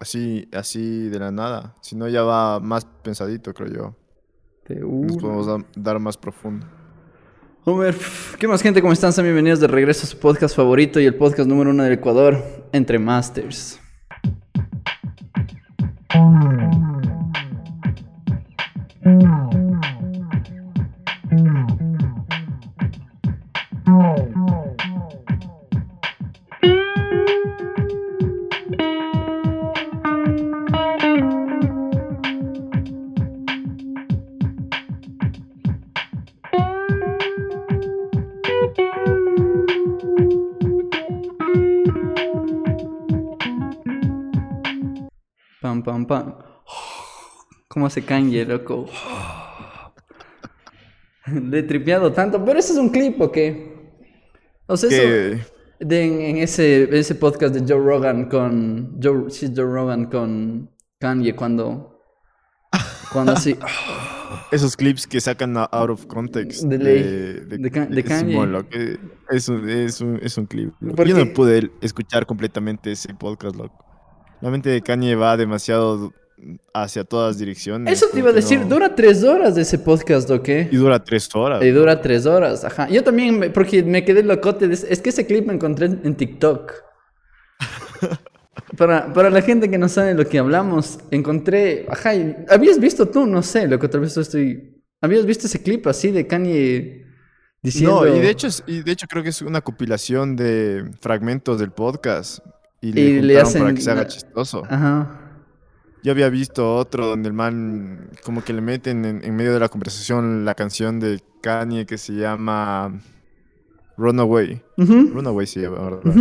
así, así de la nada. Si no, ya va más pensadito, creo yo. De Nos podemos da- dar más profundo. Homer, ¿qué más gente? ¿Cómo están? Sean bienvenidos de regreso a su podcast favorito y el podcast número uno del Ecuador, Entre Masters. ¿Cómo hace Kanye, loco? Le he tripeado tanto, pero ese es un clip, ¿o qué? O sea, eso... De, en, en ese, ese podcast de Joe Rogan con. Joe, sí, Joe Rogan con Kanye cuando. Cuando así. esos clips que sacan out of context. De. De Kanye. Es un, es un, es un clip. Yo no pude escuchar completamente ese podcast, loco. La mente de Kanye va demasiado hacia todas direcciones. Eso te iba a decir. no- ¿Dura tres horas de ese podcast o qué? Y dura tres horas. Y dura tres horas, ajá. Yo también, me- porque me quedé locote. de- Es que ese clip me encontré en, en TikTok. Para, para la gente que no sabe lo que hablamos, encontré. Ajá, y- ¿habías visto tú? No sé, lo que tal vez estoy. ¿Habías visto ese clip así de Kanye diciendo. No, y de hecho, es- y de hecho creo que es una compilación de fragmentos del podcast. Y le, Y le hacen para que se haga chistoso. Ajá. Yo había visto otro donde el man como que le meten en, en medio de la conversación la canción de Kanye que se llama Runaway. Runaway se llama, ¿verdad?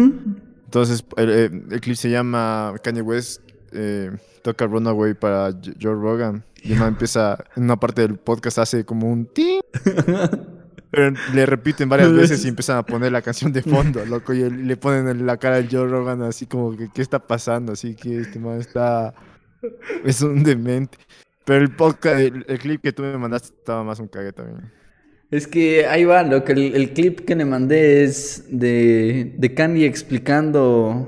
Entonces el, eh, el clip se llama Kanye West eh, toca Runaway para Joe Rogan. Y el man empieza, en una parte del podcast hace como un ting. Pero le repiten varias veces y empiezan a poner la canción de fondo, loco. Y le ponen en la cara del Joe Rogan así como que, ¿qué está pasando? Así que este man está... Es un demente. Pero el podcast, el, el clip que tú me mandaste estaba más un cague también. Es que ahí va, lo que el, el clip que le mandé es de, de Kanye explicando.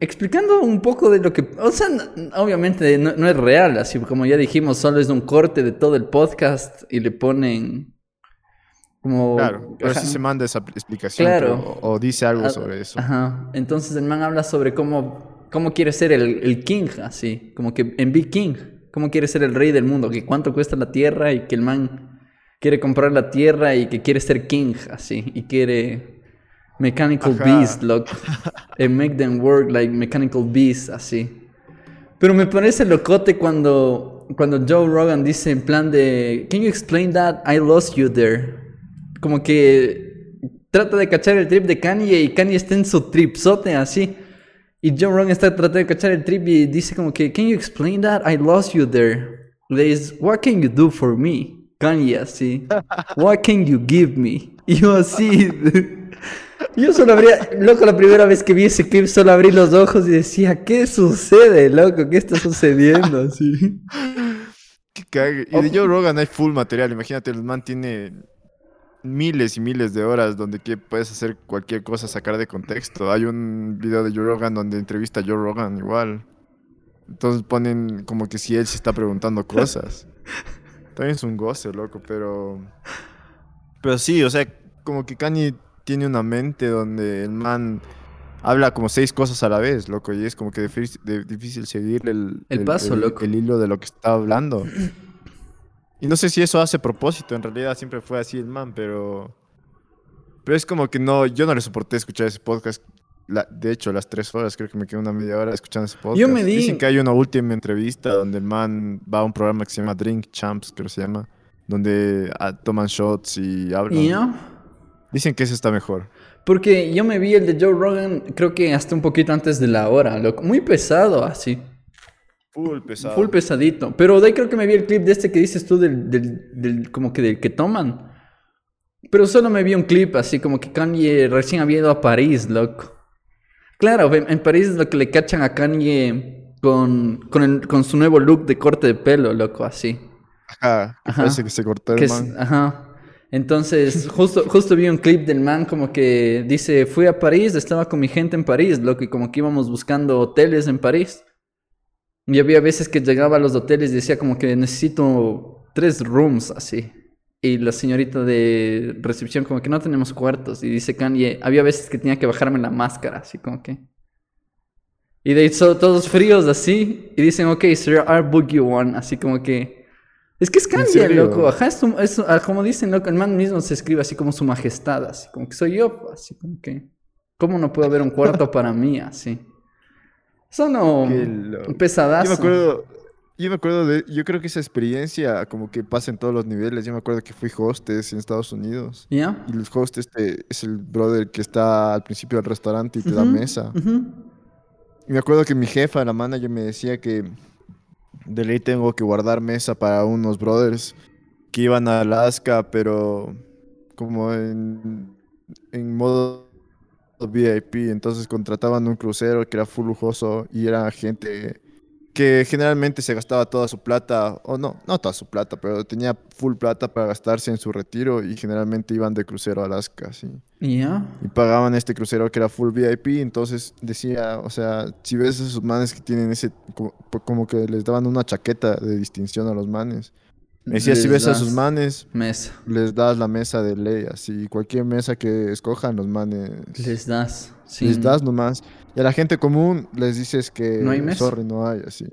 Explicando un poco de lo que. O sea, obviamente no, no es real, así como ya dijimos, solo es un corte de todo el podcast y le ponen. Como. Claro, pero ajá. sí se manda esa explicación Claro. o, o dice algo Ah, sobre eso. Ajá. Entonces el man habla sobre cómo, cómo quiere ser el, el king, así. Como que en Big King. Cómo quiere ser el rey del mundo. Que cuánto cuesta la tierra y que el man quiere comprar la tierra y que quiere ser king, así. Y quiere mechanical Ajá. beast, loco. And make them work like mechanical beast, así. Pero me parece locote cuando, cuando Joe Rogan dice en plan de... Can you explain that? I lost you there. Como que trata de cachar el trip de Kanye y Kanye está en su tripsote así. Y Joe Rogan está tratando de cachar el trip y dice como que, Can you explain that? I lost you there. Le dice, What can you do for me? Kanye así. What can you give me? Y yo así. Yo solo abría, loco, la primera vez que vi ese clip solo abrí los ojos y decía, ¿qué sucede, loco? ¿Qué está sucediendo? Así. Qué cague. Y de Joe Rogan hay full material. Imagínate, el man tiene miles y miles de horas donde que puedes hacer cualquier cosa, sacar de contexto. Hay un video de Joe Rogan donde entrevista a Joe Rogan igual. Entonces ponen como que si él se está preguntando cosas. También es un goce, loco, pero... Pero sí, o sea, como que Kanye tiene una mente donde el man habla como seis cosas a la vez, loco, y es como que difícil, difícil seguir el, El paso, loco. el hilo de lo que está hablando. Y no sé si eso hace propósito, en realidad siempre fue así el man, pero... Pero es como que no, yo no le soporté escuchar ese podcast. La- de hecho, las tres horas, creo que me quedé una media hora escuchando ese podcast. Yo me di- Dicen que hay una última entrevista donde el man va a un programa que se llama Drink Champs, creo que se llama, donde ah, toman shots y hablan. ¿Y yo? Dicen que ese está mejor. Porque yo me vi el de Joe Rogan, creo que hasta un poquito antes de la hora, loco. Muy pesado, así. Full pesado. Full pesadito. Pero de ahí creo que me vi el clip de este que dices tú del, del, del- como que del que toman. Pero solo me vi un clip así como que Kanye recién había ido a París, loco. Claro, en en París es lo que le cachan a Kanye con, con, el- con su nuevo look de corte de pelo, loco, así. Ajá, que Ajá. parece que se cortó el Que es- man. ajá. Entonces, justo, justo vi un clip del man como que dice, fui a París, estaba con mi gente en París, loco, y como que íbamos buscando hoteles en París. Y había veces que llegaba a los hoteles y decía como que necesito tres rooms así. Y la señorita de recepción como que no tenemos cuartos. Y dice Kanye, había veces que tenía que bajarme la máscara, así como que... Y de so- todos fríos así. Y dicen, ok, sir, I'll book you one. Así como que... Es que es Kanye, loco. Ajá, es, es ah, como dicen, loco, el man mismo se escribe así como su majestad, así como que soy yo, así como que... ¿Cómo no puede haber un cuarto para mí, así? Qué loco. Pesadazo. Yo me acuerdo, yo me acuerdo de, yo creo que esa experiencia como que pasa en todos los niveles. Yo me acuerdo que fui hostess en Estados Unidos. ¿Ya? Y el host este es el brother que está al principio del restaurante y te da mesa. ujú. Y me acuerdo que mi jefa, la manager, me decía que de ley tengo que guardar mesa para unos brothers que iban a Alaska, pero como en, en modo VIP. Entonces contrataban un crucero que era full lujoso y era gente que generalmente se gastaba toda su plata, o no, no toda su plata, pero tenía full plata para gastarse en su retiro y generalmente iban de crucero a Alaska, y pagaban este crucero que era full VIP, entonces decía, o sea, si ves esos manes que tienen ese, como, como que les daban una chaqueta de distinción a los manes. Me decía, si ves a sus manes, Mesa. les das la mesa de ley, así, cualquier mesa que escojan los manes, Les das. Sí. les das nomás. Y a la gente común les dices que, No hay mesa. sorry, no hay, así.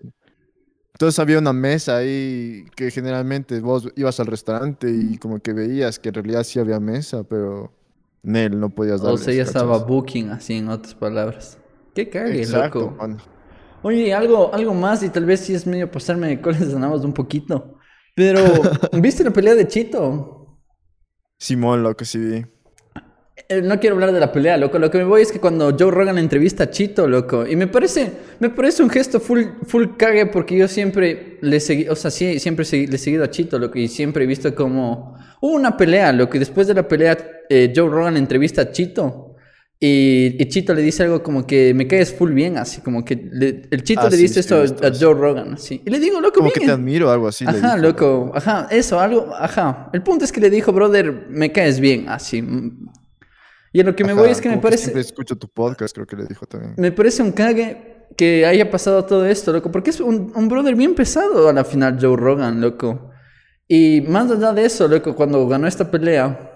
Entonces había una mesa ahí que generalmente vos ibas al restaurante y como que veías que en realidad sí había mesa, pero Nel no podías O darles, sea, ya estaba booking, así en otras palabras. Qué cague, Exacto, loco. mano. Oye, algo, algo más, y tal vez sí es medio pasarme de coles ganamos un poquito. Pero, ¿viste la pelea de Chito? Simón, lo que sí vi. Eh, no quiero hablar de la pelea, loco. Lo que me voy es que cuando Joe Rogan entrevista a Chito, loco. Y me parece, me parece un gesto full, full cague porque yo siempre le seguí, o sea, sí, siempre segui- le he seguido a Chito, loco. Y siempre he visto como hubo una pelea, loco. Y después de la pelea, eh, Joe Rogan entrevista a Chito. Y, y Chito le dice algo como que me caes full bien, así como que le- el Chito Ah, le dice sí, esto a. Joe Rogan, así. Y le digo, loco, Como que bien. te admiro, algo así. le Ajá, dijo. loco, ajá, eso, algo, ajá. El punto es que le dijo, brother, me caes bien, así. Y a lo que me Ajá, voy es que me parece, Siempre escucho tu podcast, creo que le dijo también. me parece un cague que haya pasado todo esto, loco, porque es un, un brother bien pesado a la final, Joe Rogan, loco. Y más allá de eso, loco, cuando ganó esta pelea,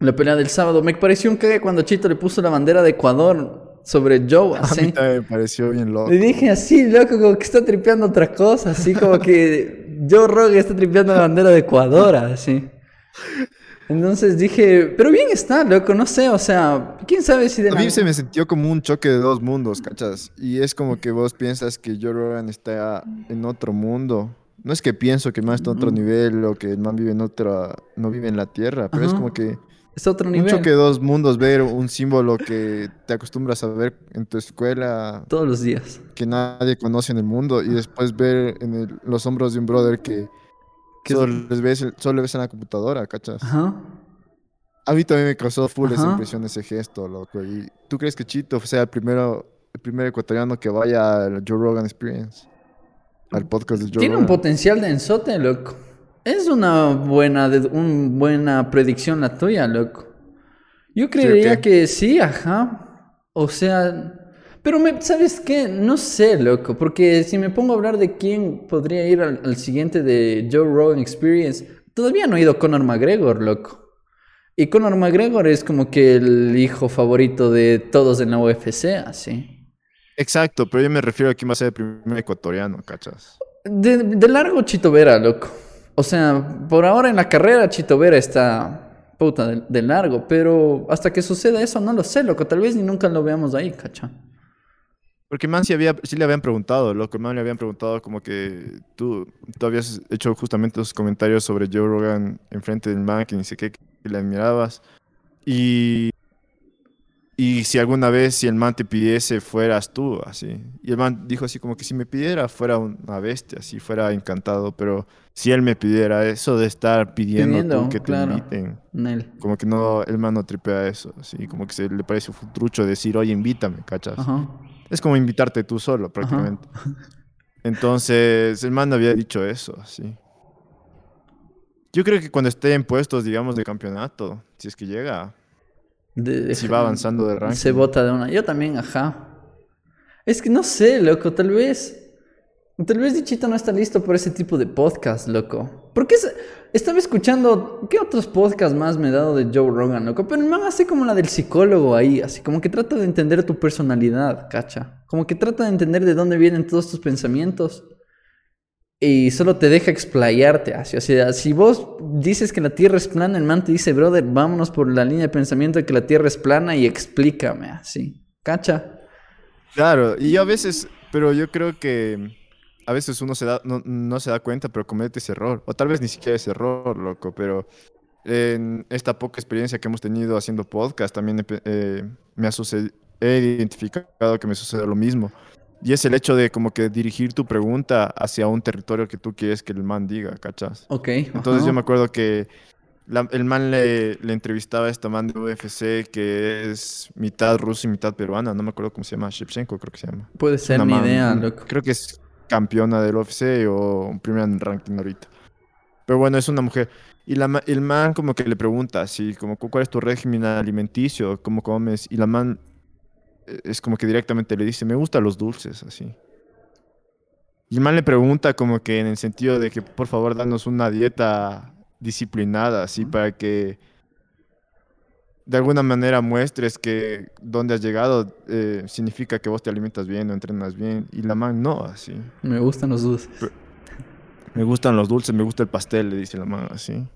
la pelea del sábado, me pareció un cague cuando Chito le puso la bandera de Ecuador sobre Joe, A mí así. también me pareció bien loco. Le dije así, loco, como que está tripeando otra cosa, así como que Joe Rogan está tripeando la bandera de Ecuador, así. Entonces dije, pero bien está, loco, no sé, o sea, quién sabe si de A mí se me sintió como un choque de dos mundos, ¿cachas? Y es como que vos piensas que Joe Rogan está en otro mundo. No es que pienso que el man está en otro nivel o que el man vive en otra, no vive en la tierra, pero es como que es otro un nivel. choque de dos mundos, ver un símbolo que te acostumbras a ver en tu escuela, Todos los días. que nadie conoce en el mundo, y después ver en el- los hombros de un brother que solo, les ves, solo ves en la computadora, ¿cachas? Ajá. A mí también me causó full esa Ajá. impresión ese gesto, loco. ¿Y tú crees que Chito sea el primero, el primer ecuatoriano que vaya al Joe Rogan Experience? Al podcast de Joe Tiene un potencial de ensote, loco. Es una buena, un buena predicción la tuya, loco. Yo creería que sí, ajá. O sea, pero me, ¿sabes qué? No sé, loco, porque si me pongo a hablar de quién podría ir al, al siguiente de Joe Rogan Experience, todavía no he ido a Conor McGregor, loco. Y Conor McGregor es como que el hijo favorito de todos en la UFC, así. Exacto, pero yo me refiero a quién va a ser el primer ecuatoriano, ¿cachas? De, de largo Chito Vera, loco. O sea, por ahora en la carrera Chito Vera está puta de, largo, pero hasta que suceda eso no lo sé, loco. Tal vez ni nunca lo veamos ahí, cacha. Porque man sí, le habían preguntado, loco. Man le habían preguntado como que tú, tú habías hecho justamente esos comentarios sobre Joe Rogan enfrente del man, que ni sé qué, que le admirabas. Y, y si alguna vez, si el man te pidiese, fueras tú, así. Y el man dijo así como que si me pidiera, fuera una bestia, así, fuera encantado. Pero si él me pidiera eso de estar pidiendo, Pidiendo, tú que te claro. inviten, Nel. como que no, el man no tripea eso, así. Como que se le parece un trucho decir, oye, invítame, ¿cachas? Ajá. Es como invitarte tú solo, prácticamente. Entonces, el man había dicho eso, así. Yo creo que cuando esté en puestos, digamos, de campeonato, si es que llega, De- si va avanzando de ranking. Se vota de una. Yo también, ajá. Es que no sé, loco, tal vez. Tal vez Dichito no está listo por ese tipo de podcast, loco. Porque es- estaba escuchando. ¿Qué otros podcasts más me he dado de Joe Rogan, loco? Pero el man hace como la del psicólogo ahí, así como que trata de entender tu personalidad, cacha. Como que trata de entender de dónde vienen todos tus pensamientos. Y solo te deja explayarte así. O sea, si vos dices que la Tierra es plana, el man te dice, brother, vámonos por la línea de pensamiento de que la Tierra es plana y explícame así. ¿Cacha? Claro, y a veces, pero yo creo que a veces uno se da, no, no se da cuenta, pero comete ese error. O tal vez ni siquiera ese error, loco, pero en esta poca experiencia que hemos tenido haciendo podcast, también eh, me ha sucedido, he identificado que me sucede lo mismo. Y es el hecho de como que dirigir tu pregunta hacia un territorio que tú quieres que el man diga, ¿cachas? Ok. Entonces ajá. yo me acuerdo que la- el man le, le entrevistaba a esta man de UFC que es mitad rusa y mitad peruana, no me acuerdo cómo se llama, Shevchenko creo que se llama. Puede ser una ni man- idea, loco. Creo que es campeona del UFC o primera en ranking ahorita. Pero bueno, es una mujer. Y la, el man como que le pregunta así, como "¿Cu- cuál es tu régimen alimenticio, cómo comes. Y la man es como que directamente le dice, me gustan los dulces, así. Y el man le pregunta como que en el sentido de que por favor danos una dieta disciplinada, así, para que de alguna manera muestres que donde has llegado eh, significa que vos te alimentas bien o entrenas bien. Y la man no, así. Me gustan los dulces. Me gustan los dulces, me gusta el pastel, le dice la man así.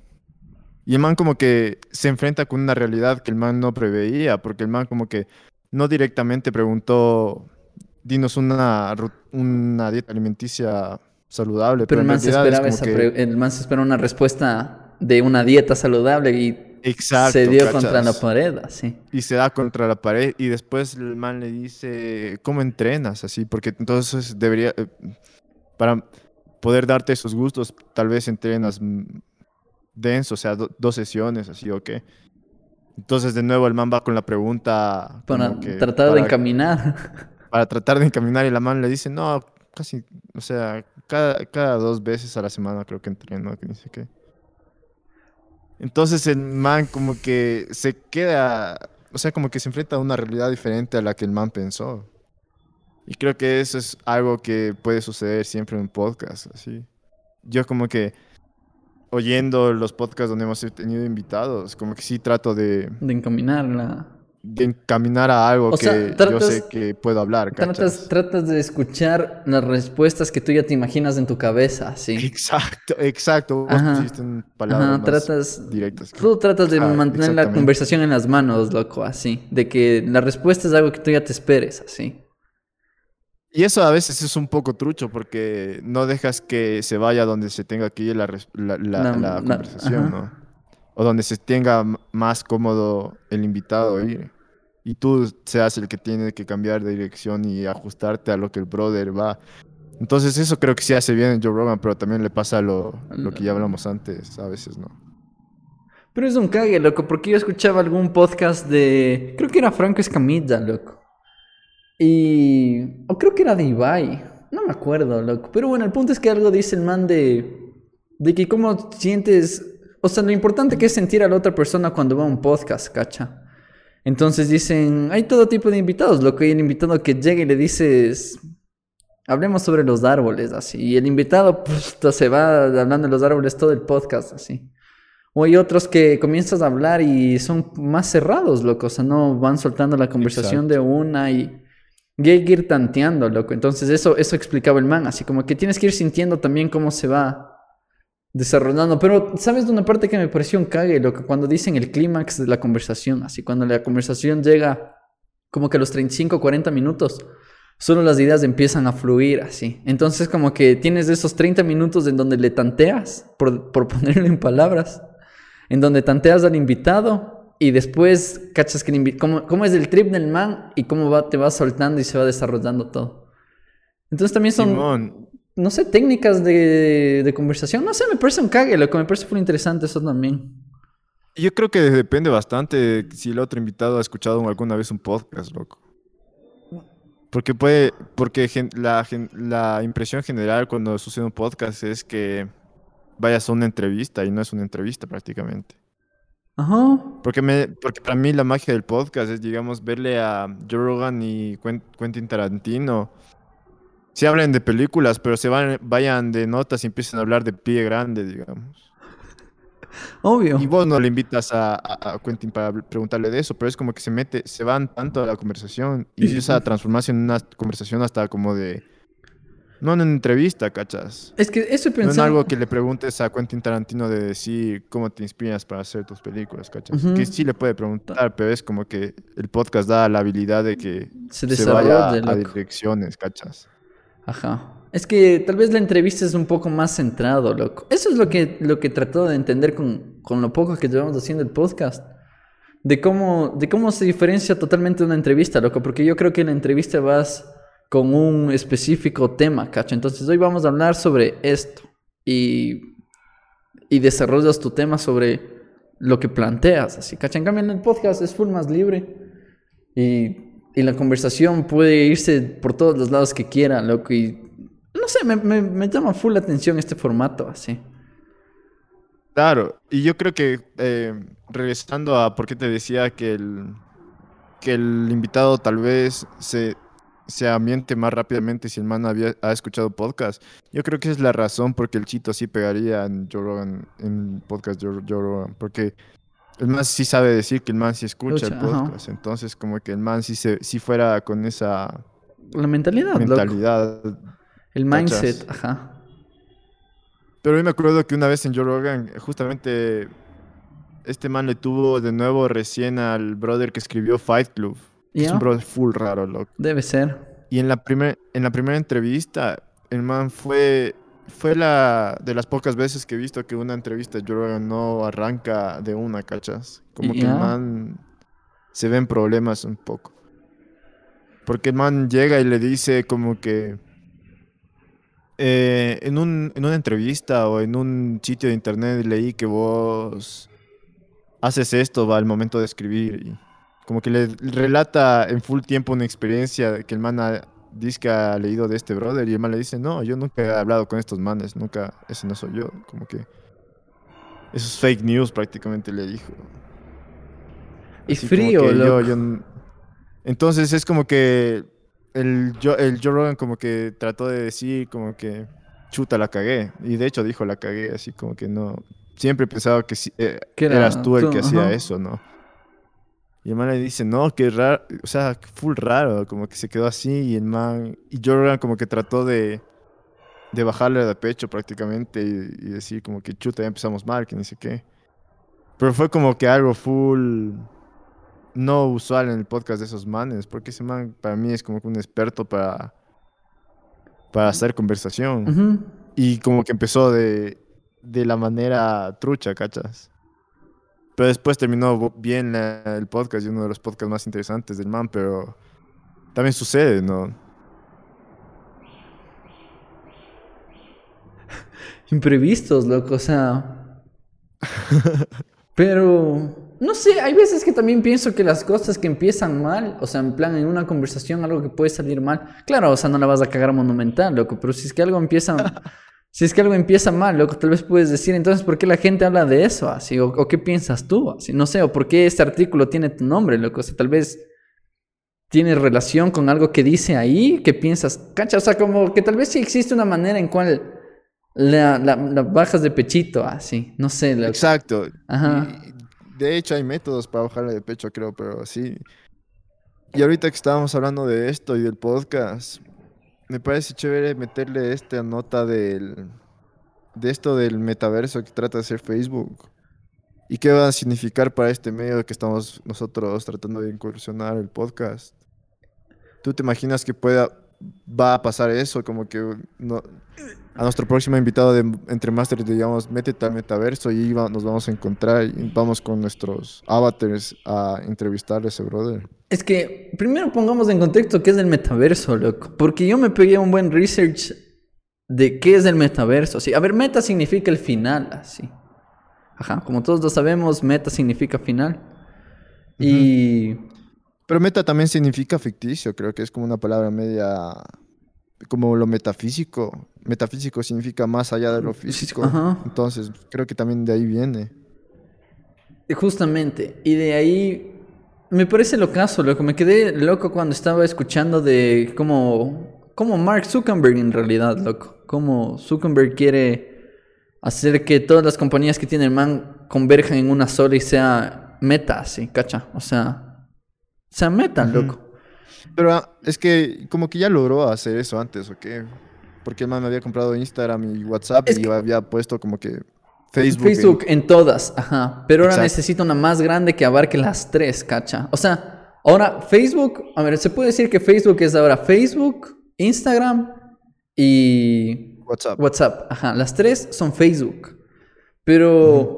Y el man como que se enfrenta con una realidad que el man no preveía, porque el man como que no directamente preguntó, dinos una, una dieta alimenticia saludable, Pero pero, el man se es esperaba como esa que- pre- el man se espera una respuesta de una dieta saludable y Exacto, se dio ¿cachas? contra la pared, así. y se da contra la pared y después el man le dice, ¿cómo entrenas? Así, porque entonces debería, eh, para poder darte esos gustos, tal vez entrenas denso, o sea, do- dos sesiones, así, ¿o qué? Entonces de nuevo el man va con la pregunta Para que tratar de encaminar. para tratar de encaminar y la man le dice, no, casi, o sea, cada, cada dos veces a la semana creo que entreno, que sé qué. Entonces el man como que se queda, o sea, como que se enfrenta a una realidad diferente a la que el man pensó. Y creo que eso es algo que puede suceder siempre en un podcast, así. Yo como que oyendo los podcasts donde hemos tenido invitados, como que sí trato de, De encaminarla. de encaminar a algo O que sea, yo sé que puedo hablar. Tratas, de escuchar las respuestas que tú ya te imaginas en tu cabeza, sí. Exacto, exacto. Vos Ajá. pusiste en palabras Ajá, tratas. directas. Tú tratas de Ajá, mantener la conversación en las manos, loco, así. De que la respuesta es algo que tú ya te esperes, así. Y eso a veces es un poco trucho porque no dejas que se vaya donde se tenga que ir la, conversación. ¿no? O donde se tenga más cómodo el invitado ir. Y tú seas el que tiene que cambiar de dirección y ajustarte a lo que el brother va. Entonces eso creo que sí hace bien en Joe Rogan, pero también le pasa lo, lo que ya hablamos antes, a veces, ¿no? Pero es un cague, loco, porque yo escuchaba algún podcast de. Creo que era Franco Escamilla, loco. Y. O creo que era de Ibai. No me acuerdo, loco. Pero bueno, el punto es que algo dice el man de. De que cómo sientes. O sea, lo importante que es sentir a la otra persona cuando va a un podcast, cacha. Entonces dicen. Hay todo tipo de invitados, loco. Y el invitado que llega y le dices. Hablemos sobre los árboles, así. Y el invitado puta, se va hablando de los árboles todo el podcast, así. O hay otros que comienzas a hablar y son más cerrados, loco. O sea, no van soltando la conversación de una y, y hay que ir tanteando, loco. Entonces, eso, eso explicaba el man. Así como que tienes que ir sintiendo también cómo se va desarrollando. Pero, ¿sabes de una parte que me pareció un cague, loco? Cuando dicen el clímax de la conversación. Así, cuando la conversación llega como que a los 35, 40 minutos. Solo las ideas empiezan a fluir así. Entonces, como que tienes esos 30 minutos en donde le tanteas, por, por ponerlo en palabras, en donde tanteas al invitado y después cachas que cómo, cómo es el trip del man y cómo va, te va soltando y se va desarrollando todo. Entonces también son, Simón, no sé, técnicas de, de conversación. No sé, me parece un cague, lo que me parece muy interesante eso también. yo creo que depende bastante si el otro invitado ha escuchado alguna vez un podcast, loco. Porque puede, porque gen- la, gen- la impresión general cuando sucede un podcast es que vayas a una entrevista y no es una entrevista prácticamente. Ajá. Porque, me, porque para mí la magia del podcast es, digamos, verle a Joe Rogan y Quen- Quentin Tarantino. Sí hablan de películas, pero se van, vayan de notas y empiezan a hablar de pie grande, digamos. Obvio. Y vos no le invitas a, a- a Quentin para preguntarle de eso, pero es como que se mete, se van tanto a la conversación y empieza a transformarse en una conversación hasta como de... No en una entrevista, ¿cachas? Es que eso No en algo que le preguntes a Quentin Tarantino de decir cómo te inspiras para hacer tus películas, ¿cachas? Que sí le puede preguntar, pero es como que el podcast da la habilidad de que Se se, vaya a direcciones, ¿cachas? Ajá. Es que tal vez la entrevista es un poco más centrado, loco. Eso es lo que, lo que trató de entender con, con lo poco que llevamos haciendo el podcast. De cómo, de cómo se diferencia totalmente una entrevista, loco. Porque yo creo que en la entrevista vas con un específico tema, ¿cacho? Entonces hoy vamos a hablar sobre esto. Y, y desarrollas tu tema sobre lo que planteas, así. En cambio en el podcast es full más libre. Y, y la conversación puede irse por todos los lados que quiera, loco. Y no sé, me, me, me llama full la atención este formato, así. Claro, y yo creo que eh, regresando a por qué te decía que el, que el invitado tal vez se, se ambiente más rápidamente si el man había, ha escuchado podcast, yo creo que esa es la razón porque el chito sí pegaría en Rogan, en podcast Joe, Joe Rogan, porque el man sí sabe decir que el man sí escucha el ajá. podcast, entonces como que el man sí, se, sí fuera con esa La mentalidad, loco. mentalidad El ¿Cachas? mindset, ajá. Pero yo me acuerdo que una vez en Joe Rogan, justamente este man le tuvo de nuevo recién al brother que escribió Fight Club. Es un brother full raro, loco. Debe ser. Y en la, primer, en la primera entrevista, el man fue, fue la de las pocas veces que he visto que una entrevista de Joe no arranca de una, ¿cachas? Como que el man se ven problemas un poco. Porque el man llega y le dice como que eh, en, un, en una entrevista o en un sitio de internet leí que vos haces esto, va al momento de escribir. Y como que le relata en full tiempo una experiencia que el man ha, dice que ha leído de este brother y el man le dice, no, yo nunca he hablado con estos manes, nunca, ese no soy yo. Como que eso es fake news prácticamente le dijo. Y Así frío, yo- loco. yo Entonces es como que el, Jo- el Joe Rogan como que trató de decir como que chuta la cagué. Y de hecho dijo la cagué, así como que no. Siempre pensaba que sí, eh, eras tú el tú, que hacía ajá. eso, ¿no? Y el man le dice, no, que raro, o sea, full raro, como que se quedó así y el man, y Joe Rogan como que trató de, de bajarle de pecho prácticamente y, y decir como que chuta, ya empezamos mal, que ni sé qué. Pero fue como que algo full no usual en el podcast de esos manes, porque ese man para mí es como que un experto para, para hacer conversación. Ujú. Y como que empezó de, de la manera trucha, ¿cachas? Pero después terminó bien el podcast y uno de los podcasts más interesantes del man, pero también sucede, ¿no? Imprevistos, loco, o sea. Pero. No sé, hay veces que también pienso que las cosas que empiezan mal, o sea, en plan, en una conversación, algo que puede salir mal. Claro, o sea, no la vas a cagar monumental, loco, pero si es que algo empieza. Si es que algo empieza mal, loco, tal vez puedes decir, entonces, ¿por qué la gente habla de eso? Así, o, o qué piensas tú, así, no sé, o por qué este artículo tiene tu nombre, loco, o sea, tal vez tiene relación con algo que dice ahí, que piensas, cacha, o sea, como que tal vez sí existe una manera en cual la, la, la bajas de pechito, así, no sé, loco. Exacto. Ajá. De hecho hay métodos para bajarle de pecho, creo, pero sí. Y ahorita que estábamos hablando de esto y del podcast, me parece chévere meterle esta nota del, de esto del metaverso que trata de hacer Facebook. ¿Y qué va a significar para este medio que estamos nosotros tratando de incursionar el podcast? ¿Tú te imaginas que pueda, va a pasar eso? Como que no, a nuestro próximo invitado de Entre Masters, digamos, métete al metaverso y va- nos vamos a encontrar y vamos con nuestros avatars a entrevistar a ese brother. Es que primero pongamos en contexto qué es el metaverso, loco. Porque yo me pegué un buen research de qué es el metaverso. Sí, a ver, meta significa el final, así. Ajá, como todos lo sabemos, meta significa final. Y Pero meta también significa ficticio, creo que es como una palabra media, como lo metafísico. metafísico significa más allá de lo físico. Ajá. Entonces, creo que también de ahí viene. Justamente. Y de ahí. Me parece locazo, loco. Me quedé loco cuando estaba escuchando de cómo. Cómo Mark Zuckerberg en realidad, loco. Cómo Zuckerberg quiere hacer que todas las compañías que tiene el man converjan en una sola y sea meta, así, cacha. O sea. Sea meta, Ujú. loco. Pero ah, es que como que ya logró hacer eso antes, ¿o qué? Porque el man me había comprado Instagram y WhatsApp Es y que- yo había puesto como que Facebook. Facebook, en- en todas, ajá. Pero ahora Exacto. necesita una más grande que abarque las tres, cacha. O sea, ahora Facebook, a ver, se puede decir que Facebook es ahora Facebook, Instagram y WhatsApp. WhatsApp. Ajá, las tres son Facebook. Pero,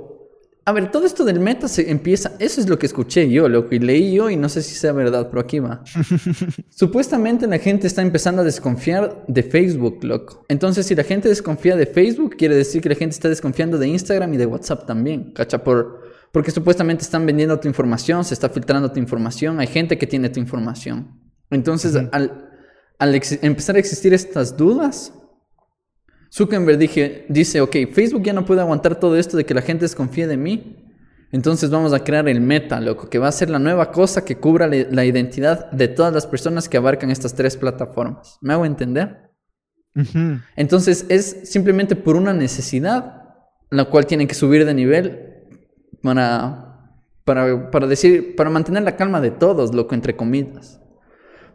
a ver, todo esto del meta se empieza, eso es lo que escuché yo, lo que leí yo y no sé si sea verdad, pero aquí va. Supuestamente la gente está empezando a desconfiar de Facebook, loco. Entonces, si la gente desconfía de Facebook, quiere decir que la gente está desconfiando de Instagram y de WhatsApp también, ¿cacha? Por, porque supuestamente están vendiendo tu información, se está filtrando tu información, hay gente que tiene tu información. Entonces, al, empezar a existir estas dudas, Zuckerberg dije, dice, ok, Facebook ya no puede aguantar todo esto de que la gente desconfíe de mí. Entonces vamos a crear el meta, loco, que va a ser la nueva cosa que cubra la identidad de todas las personas que abarcan estas tres plataformas. ¿Me hago entender? Entonces es simplemente por una necesidad, la cual tienen que subir de nivel para, para, para decir, para mantener la calma de todos, loco, entre comillas.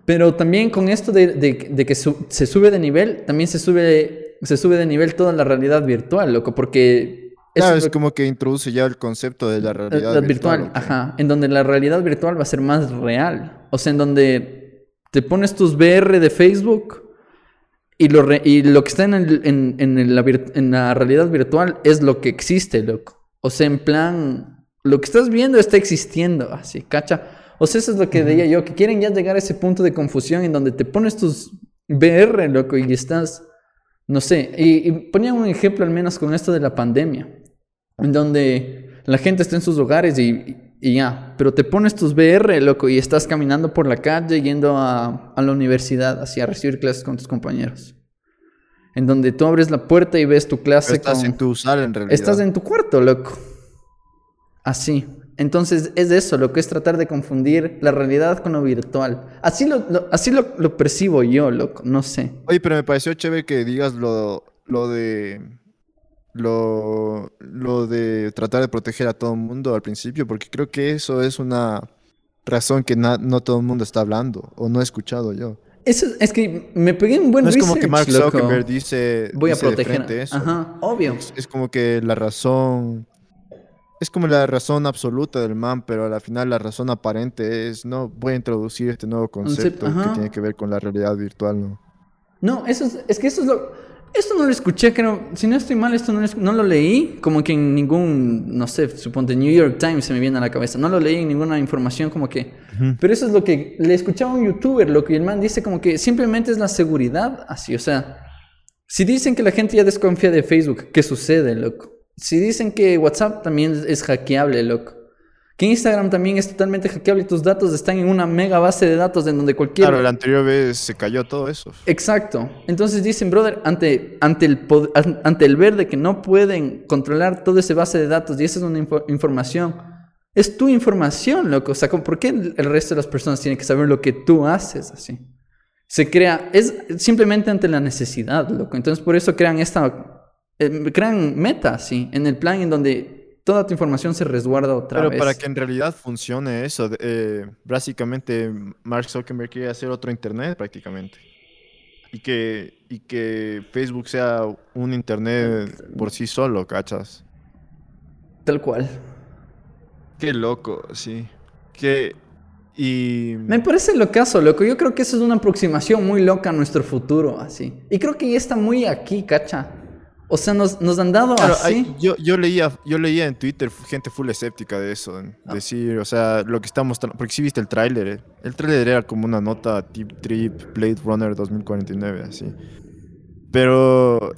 Pero también con esto de, de- de que su- se sube de nivel, también se sube, se sube de nivel toda la realidad virtual, loco, porque... eso Claro, es como que introduce ya el concepto de la la- realidad la virtual. ajá, en donde la realidad virtual va a ser más real. O sea, en donde te pones tus VR de Facebook y lo, re- y lo que está en, el- en, en la, en la realidad virtual es lo que existe, loco. O sea, en plan, lo que estás viendo está existiendo, así, cacha. O sea, eso es lo que decía yo, que quieren ya llegar a ese punto de confusión en donde te pones tus VR, loco, y estás, no sé, y, y ponía un ejemplo al menos con esto de la pandemia en donde la gente está en sus hogares y, y ya, pero te pones tus VR, loco, y estás caminando por la calle yendo a, a la universidad, así a recibir clases con tus compañeros. En donde tú abres la puerta y ves tu Pero clase estás con... en tu sala en realidad. Estás en tu cuarto, loco. Así. Entonces es eso, lo que es tratar de confundir la realidad con lo virtual. Así lo, lo- así lo, lo percibo yo, loco, no sé. Oye, pero me pareció chévere que digas lo, lo de lo, lo de tratar de proteger a todo el mundo al principio, porque creo que eso es una razón que na- no todo el mundo está hablando o no he escuchado yo. Eso es que me pegué un buen No es como que Mark loco. Zuckerberg dice, Voy a dice proteger. eso. Ajá, obvio. Es, es como que la razón es como la razón absoluta del man, pero al final la razón aparente es no voy a introducir este nuevo concepto que tiene que ver con la realidad virtual, ¿no? No, eso es, es que eso es lo... Esto no lo escuché, creo. Si no estoy mal, esto no, es- no lo leí. Como que en ningún, no sé, suponte New York Times se me viene a la cabeza. No lo leí en ninguna información como que... Pero eso es lo que le escuchaba a un youtuber, lo que el man dice como que simplemente es la seguridad así. O sea, si dicen que la gente ya desconfía de Facebook, ¿qué sucede, loco? Si dicen que WhatsApp también es- hackeable, loco. Que Instagram también es totalmente hackeable y tus datos están en una mega base de datos en donde cualquier... Claro, la anterior vez se cayó todo eso. Exacto. Entonces dicen, brother, ante, ante, el, ante el ver de que no pueden controlar toda esa base de datos y esa es una info- información, es tu información, loco. O sea, ¿cómo- ¿por qué el el resto de las personas tienen que saber lo que tú haces así? Se crea, es simplemente ante la necesidad, loco. Entonces por eso crean esta, eh, crean meta, así, en el plan en donde toda tu información se resguarda otra Pero vez. para que en realidad funcione eso, eh, básicamente Mark Zuckerberg quiere hacer otro internet prácticamente. Y que, y que Facebook sea un internet por sí solo, ¿cachas? Tal cual. Qué loco, sí. Que, y... Me parece locazo, loco. Yo creo que eso es una aproximación muy loca a nuestro futuro, así. Y creo que ya está muy aquí, cacha. O sea, nos, nos han dado Claro, así. hay- yo, yo, leía, yo leía en Twitter gente full escéptica de eso. Ah. Decir, o sea, lo que mostrando. Porque sí viste el tráiler. eh. El tráiler era como una nota Tip Trip Blade Runner 2049, así. Pero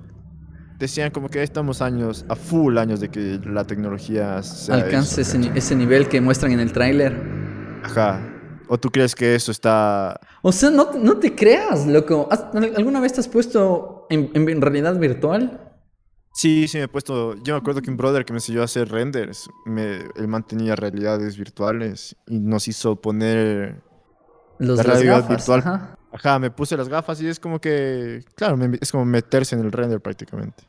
decían como que estamos años, a full años de que la tecnología sea alcance eso, ese, ni- ese nivel que muestran en el tráiler. Ajá. ¿O tú crees que eso está...? O sea, no, no te creas, loco. ¿Has- ¿Alguna vez te has puesto en- en realidad virtual? Sí, sí me he puesto... Yo me acuerdo que un brother que me enseñó a hacer renders, me, él mantenía realidades virtuales y nos hizo poner... Los La las realidad gafas, virtual. ajá. Ajá, me puse las gafas y es como que... Claro, me- es como meterse en el render prácticamente.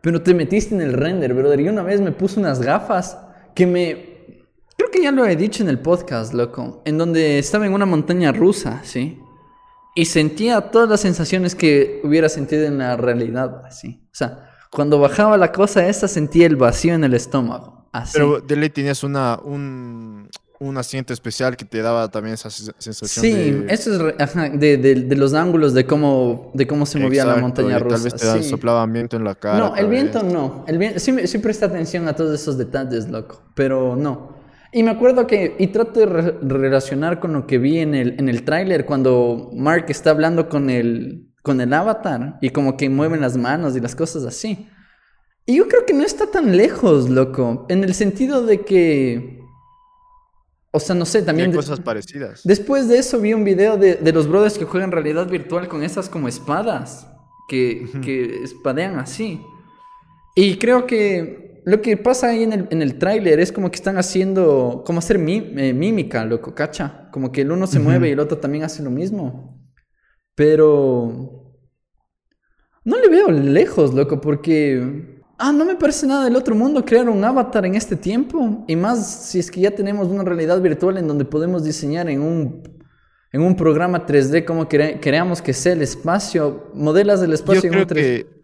Pero te metiste en el render, brother. Y una vez me puse unas gafas que me... Creo que ya lo he dicho en el podcast, loco. En donde estaba en una montaña rusa, ¿sí? Y sentía todas las sensaciones que hubiera sentido en la realidad, así. O sea, cuando bajaba la cosa esa sentía el vacío en el estómago, así. Pero de ley tenías una, un, un asiento especial que te daba también esa sen- sensación Sí, de... eso es re- ajá, de, de- de los ángulos de cómo, de cómo se movía la Exacto, montaña y rusa. Tal vez te sí. soplaba viento en la cara. No, el viento vez. no. El viento, sí, me- sí presta atención a todos esos detalles, loco. Pero no. Y me acuerdo que, y trato de re- relacionar con lo que vi en el, en el tráiler cuando Mark está hablando con el, con el avatar y como que mueven las manos y las cosas así. Y yo creo que no está tan lejos, loco. En el sentido de que... O sea, no sé, Hay también... de- cosas parecidas. Después de eso vi un video de, de los brothers que juegan realidad virtual con esas como espadas, que, que espadean así. Y creo que lo que pasa ahí en el, en el tráiler es como que están haciendo, como hacer mí- eh, mímica, loco, cacha. Como que el uno se mueve y el otro también hace lo mismo. Pero... No le veo lejos, loco, porque... Ah, no me parece nada del otro mundo crear un avatar en este tiempo. Y más si es que ya tenemos una realidad virtual en donde podemos diseñar en un, en un programa 3D como quere- queramos que sea el espacio. Modelas del Yo espacio en un creo 3D. que...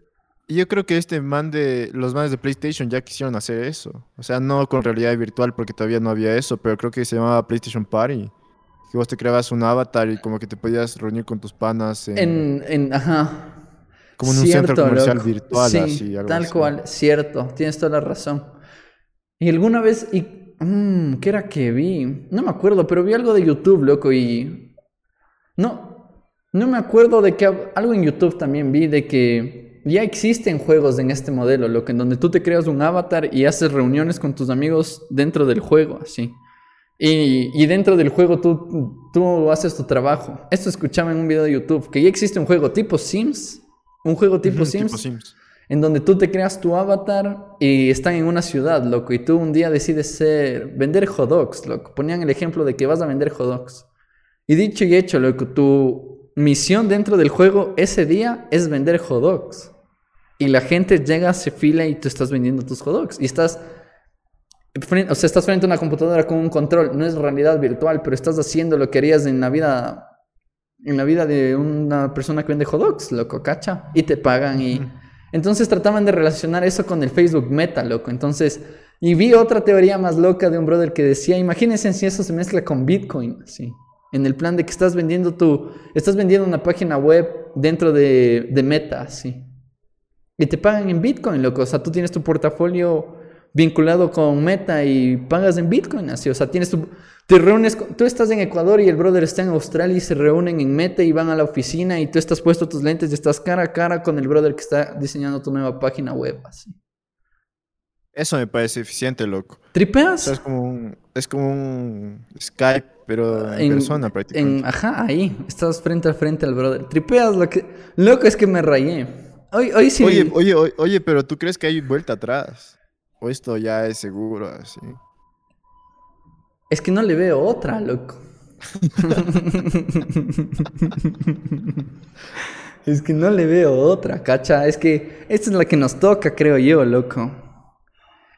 Yo creo que este man de... Los manes de PlayStation ya quisieron hacer eso. O sea, no con realidad virtual porque todavía no había eso, pero creo que se llamaba PlayStation Party. Que vos te creabas un avatar y como que te podías reunir con tus panas en... En, en, ajá. Como en un centro comercial loco. virtual, Sí, así, algo tal así. cual, cierto, tienes toda la razón. Y alguna vez, y, mm, ¿qué era que vi? No me acuerdo, pero vi algo de YouTube, loco, y... No, no me acuerdo de que algo en YouTube también vi de que ya existen juegos en este modelo, loco, en donde tú te creas un avatar y haces reuniones con tus amigos dentro del juego, así. Y, y dentro del juego tú, tú haces tu trabajo. Esto escuchaba en un video de YouTube, que ya existe un juego tipo Sims, un juego tipo Sims, Tipo Sims. en donde tú te creas tu avatar y están en una ciudad, loco, y tú un día decides ser, vender hot dogs, loco. Ponían el ejemplo de que vas a vender hot dogs. Y dicho y hecho, loco, tu misión dentro del juego ese día es vender hot dogs. Y la gente llega, se fila y tú estás vendiendo tus hot dogs. Y estás, frente- o sea, estás frente a una computadora con un control. No es realidad virtual, pero estás haciendo lo que harías en la vida en la vida de una persona que vende hot dogs, loco, cacha, y te pagan y entonces trataban de relacionar eso con el Facebook Meta, loco. Entonces, y vi otra teoría más loca de un brother que decía, imagínense si eso se mezcla con Bitcoin, así. En el plan de que estás vendiendo tu, estás vendiendo una página web dentro de, de Meta, así. Y te pagan en Bitcoin, loco. O sea, tú tienes tu portafolio vinculado con Meta y pagas en Bitcoin, así. O sea, tienes tu, te reúnes, con- tú estás en Ecuador y el brother está en Australia y se reúnen en Meta y van a la oficina y tú estás puesto tus lentes y estás cara a cara con el brother que está diseñando tu nueva página web, así. Eso me parece eficiente, loco. O ¿Tripeas? sea, es como un, es como un Skype, pero en, persona prácticamente. en- ajá, ahí. Estás frente a frente al brother. Tripeas lo que... Loco, es que me rayé. Hoy, hoy sí... Oye, oye, oye, oye, pero ¿tú crees que hay vuelta atrás? ¿O esto ya es seguro así? Es que no le veo otra, loco. es que no le veo otra, cacha. Es que esta es la que nos toca, creo yo, loco.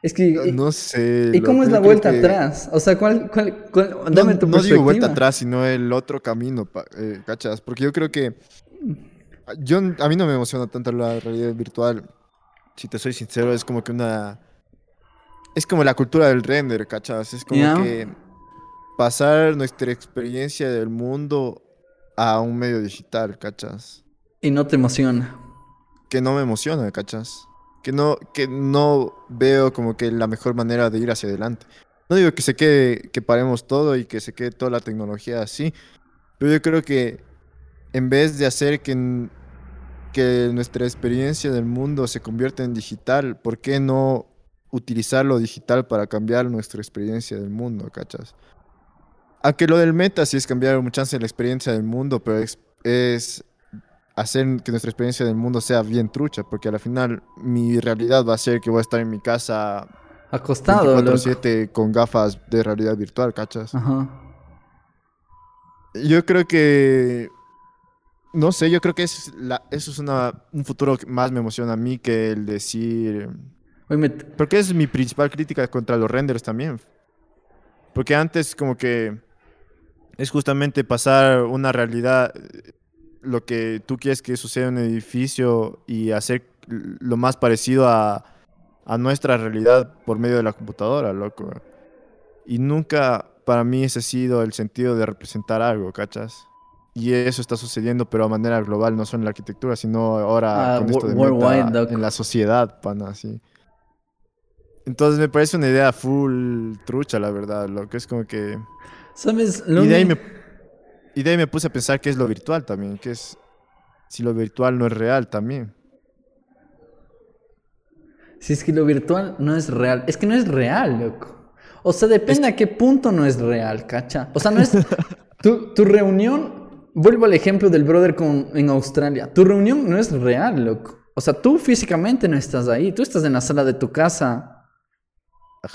Es que... No, no sé. ¿Y cómo es la vuelta que- atrás? O sea, ¿cuál, cuál, cuál- No, dame tu no digo vuelta perspectiva. atrás, sino el otro camino, eh, ¿cachas? Porque yo creo que yo, a mí no me emociona tanto la realidad virtual. Si te soy sincero, es como que una... Es como la cultura del render, ¿cachas? Es como que pasar nuestra experiencia del mundo a un medio digital, ¿cachas? Y no te emociona. que no me emociona, ¿cachas? Que no, que no veo como que la mejor manera de ir hacia adelante. No digo que se quede, que paremos todo y que se quede toda la tecnología así, pero yo creo que en vez de hacer que, que nuestra experiencia del mundo se convierta en digital, ¿por qué no utilizar lo digital para cambiar nuestra experiencia del mundo, ¿cachas? Aunque lo del meta sí es cambiar mucha la experiencia del mundo, pero es, es hacer que nuestra experiencia del mundo sea bien trucha, porque al final mi realidad va a ser que voy a estar en mi casa acostado 24/7 con gafas de realidad virtual, ¿cachas? Ajá. Yo creo que no sé, yo creo que es la, eso es una, un futuro que más me emociona a mí que el decir... Porque es mi principal crítica contra los renders también. Porque antes como que es justamente pasar una realidad, lo que tú quieres que suceda en un edificio y hacer lo más parecido a, a nuestra realidad por medio de la computadora, loco. Y nunca para mí ese ha sido el sentido de representar algo, ¿cachas? Y eso está sucediendo, pero a manera global, no solo en la arquitectura, sino ahora ah, con esto de meta, en la sociedad, pana, así. Entonces me parece una idea full trucha, la verdad, lo que es como que... ¿Sabes? y, de ahí me... y de ahí me puse a pensar qué es lo virtual también, que es... Si lo virtual no es real también. Si es que lo virtual no es real. Es que no es real, loco. O sea, depende a qué punto no es real, cacha. O sea, no es... tu, tu reunión Vuelvo al ejemplo del brother con, en Australia. Tu reunión no es real, loco. O sea, tú físicamente no estás ahí. Tú estás en la sala de tu casa.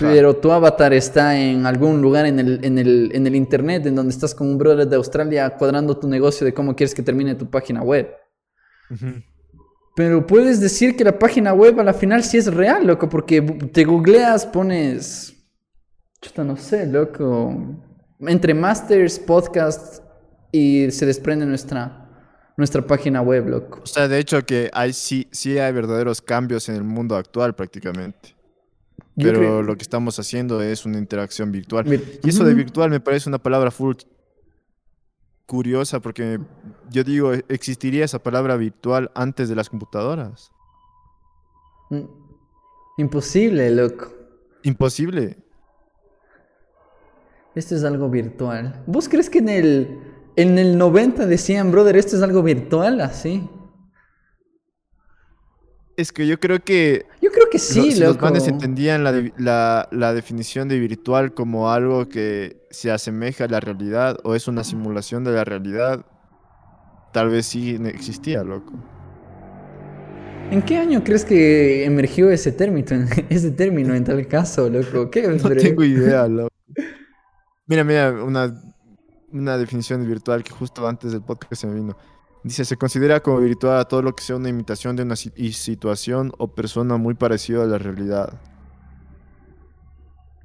Pero tu avatar está en algún lugar en el, en, el, en el internet en donde estás con un brother de Australia cuadrando tu negocio de cómo quieres que termine tu página web. Pero puedes decir que la página web a la final sí es real, loco, porque te googleas, pones. Chuta, no sé, loco. Entre masters, podcasts, y se desprende nuestra, nuestra página web, loco. O sea, de hecho que hay, sí, sí hay verdaderos cambios en el mundo actual prácticamente. Pero lo que estamos haciendo es una interacción virtual. Y eso de virtual me parece una palabra full curiosa porque yo digo, ¿existiría esa palabra virtual antes de las computadoras? Mm. Imposible, loco. Imposible. Esto es algo virtual. ¿Vos crees que en el en el 90 decían, brother, esto es algo virtual, así. Es que yo creo que. Yo creo que sí, Los manes entendían la, la, definición de virtual como algo que se asemeja a la realidad o es una simulación de la realidad. Tal vez sí existía, loco. ¿En qué año crees que emergió ese término, ese término en tal caso, loco? ¿Qué, no tengo idea, loco. Mira, mira, una una definición de virtual que justo antes del podcast se me vino. Dice, se considera como virtual a todo lo que sea una imitación de una situación o persona muy parecida a la realidad.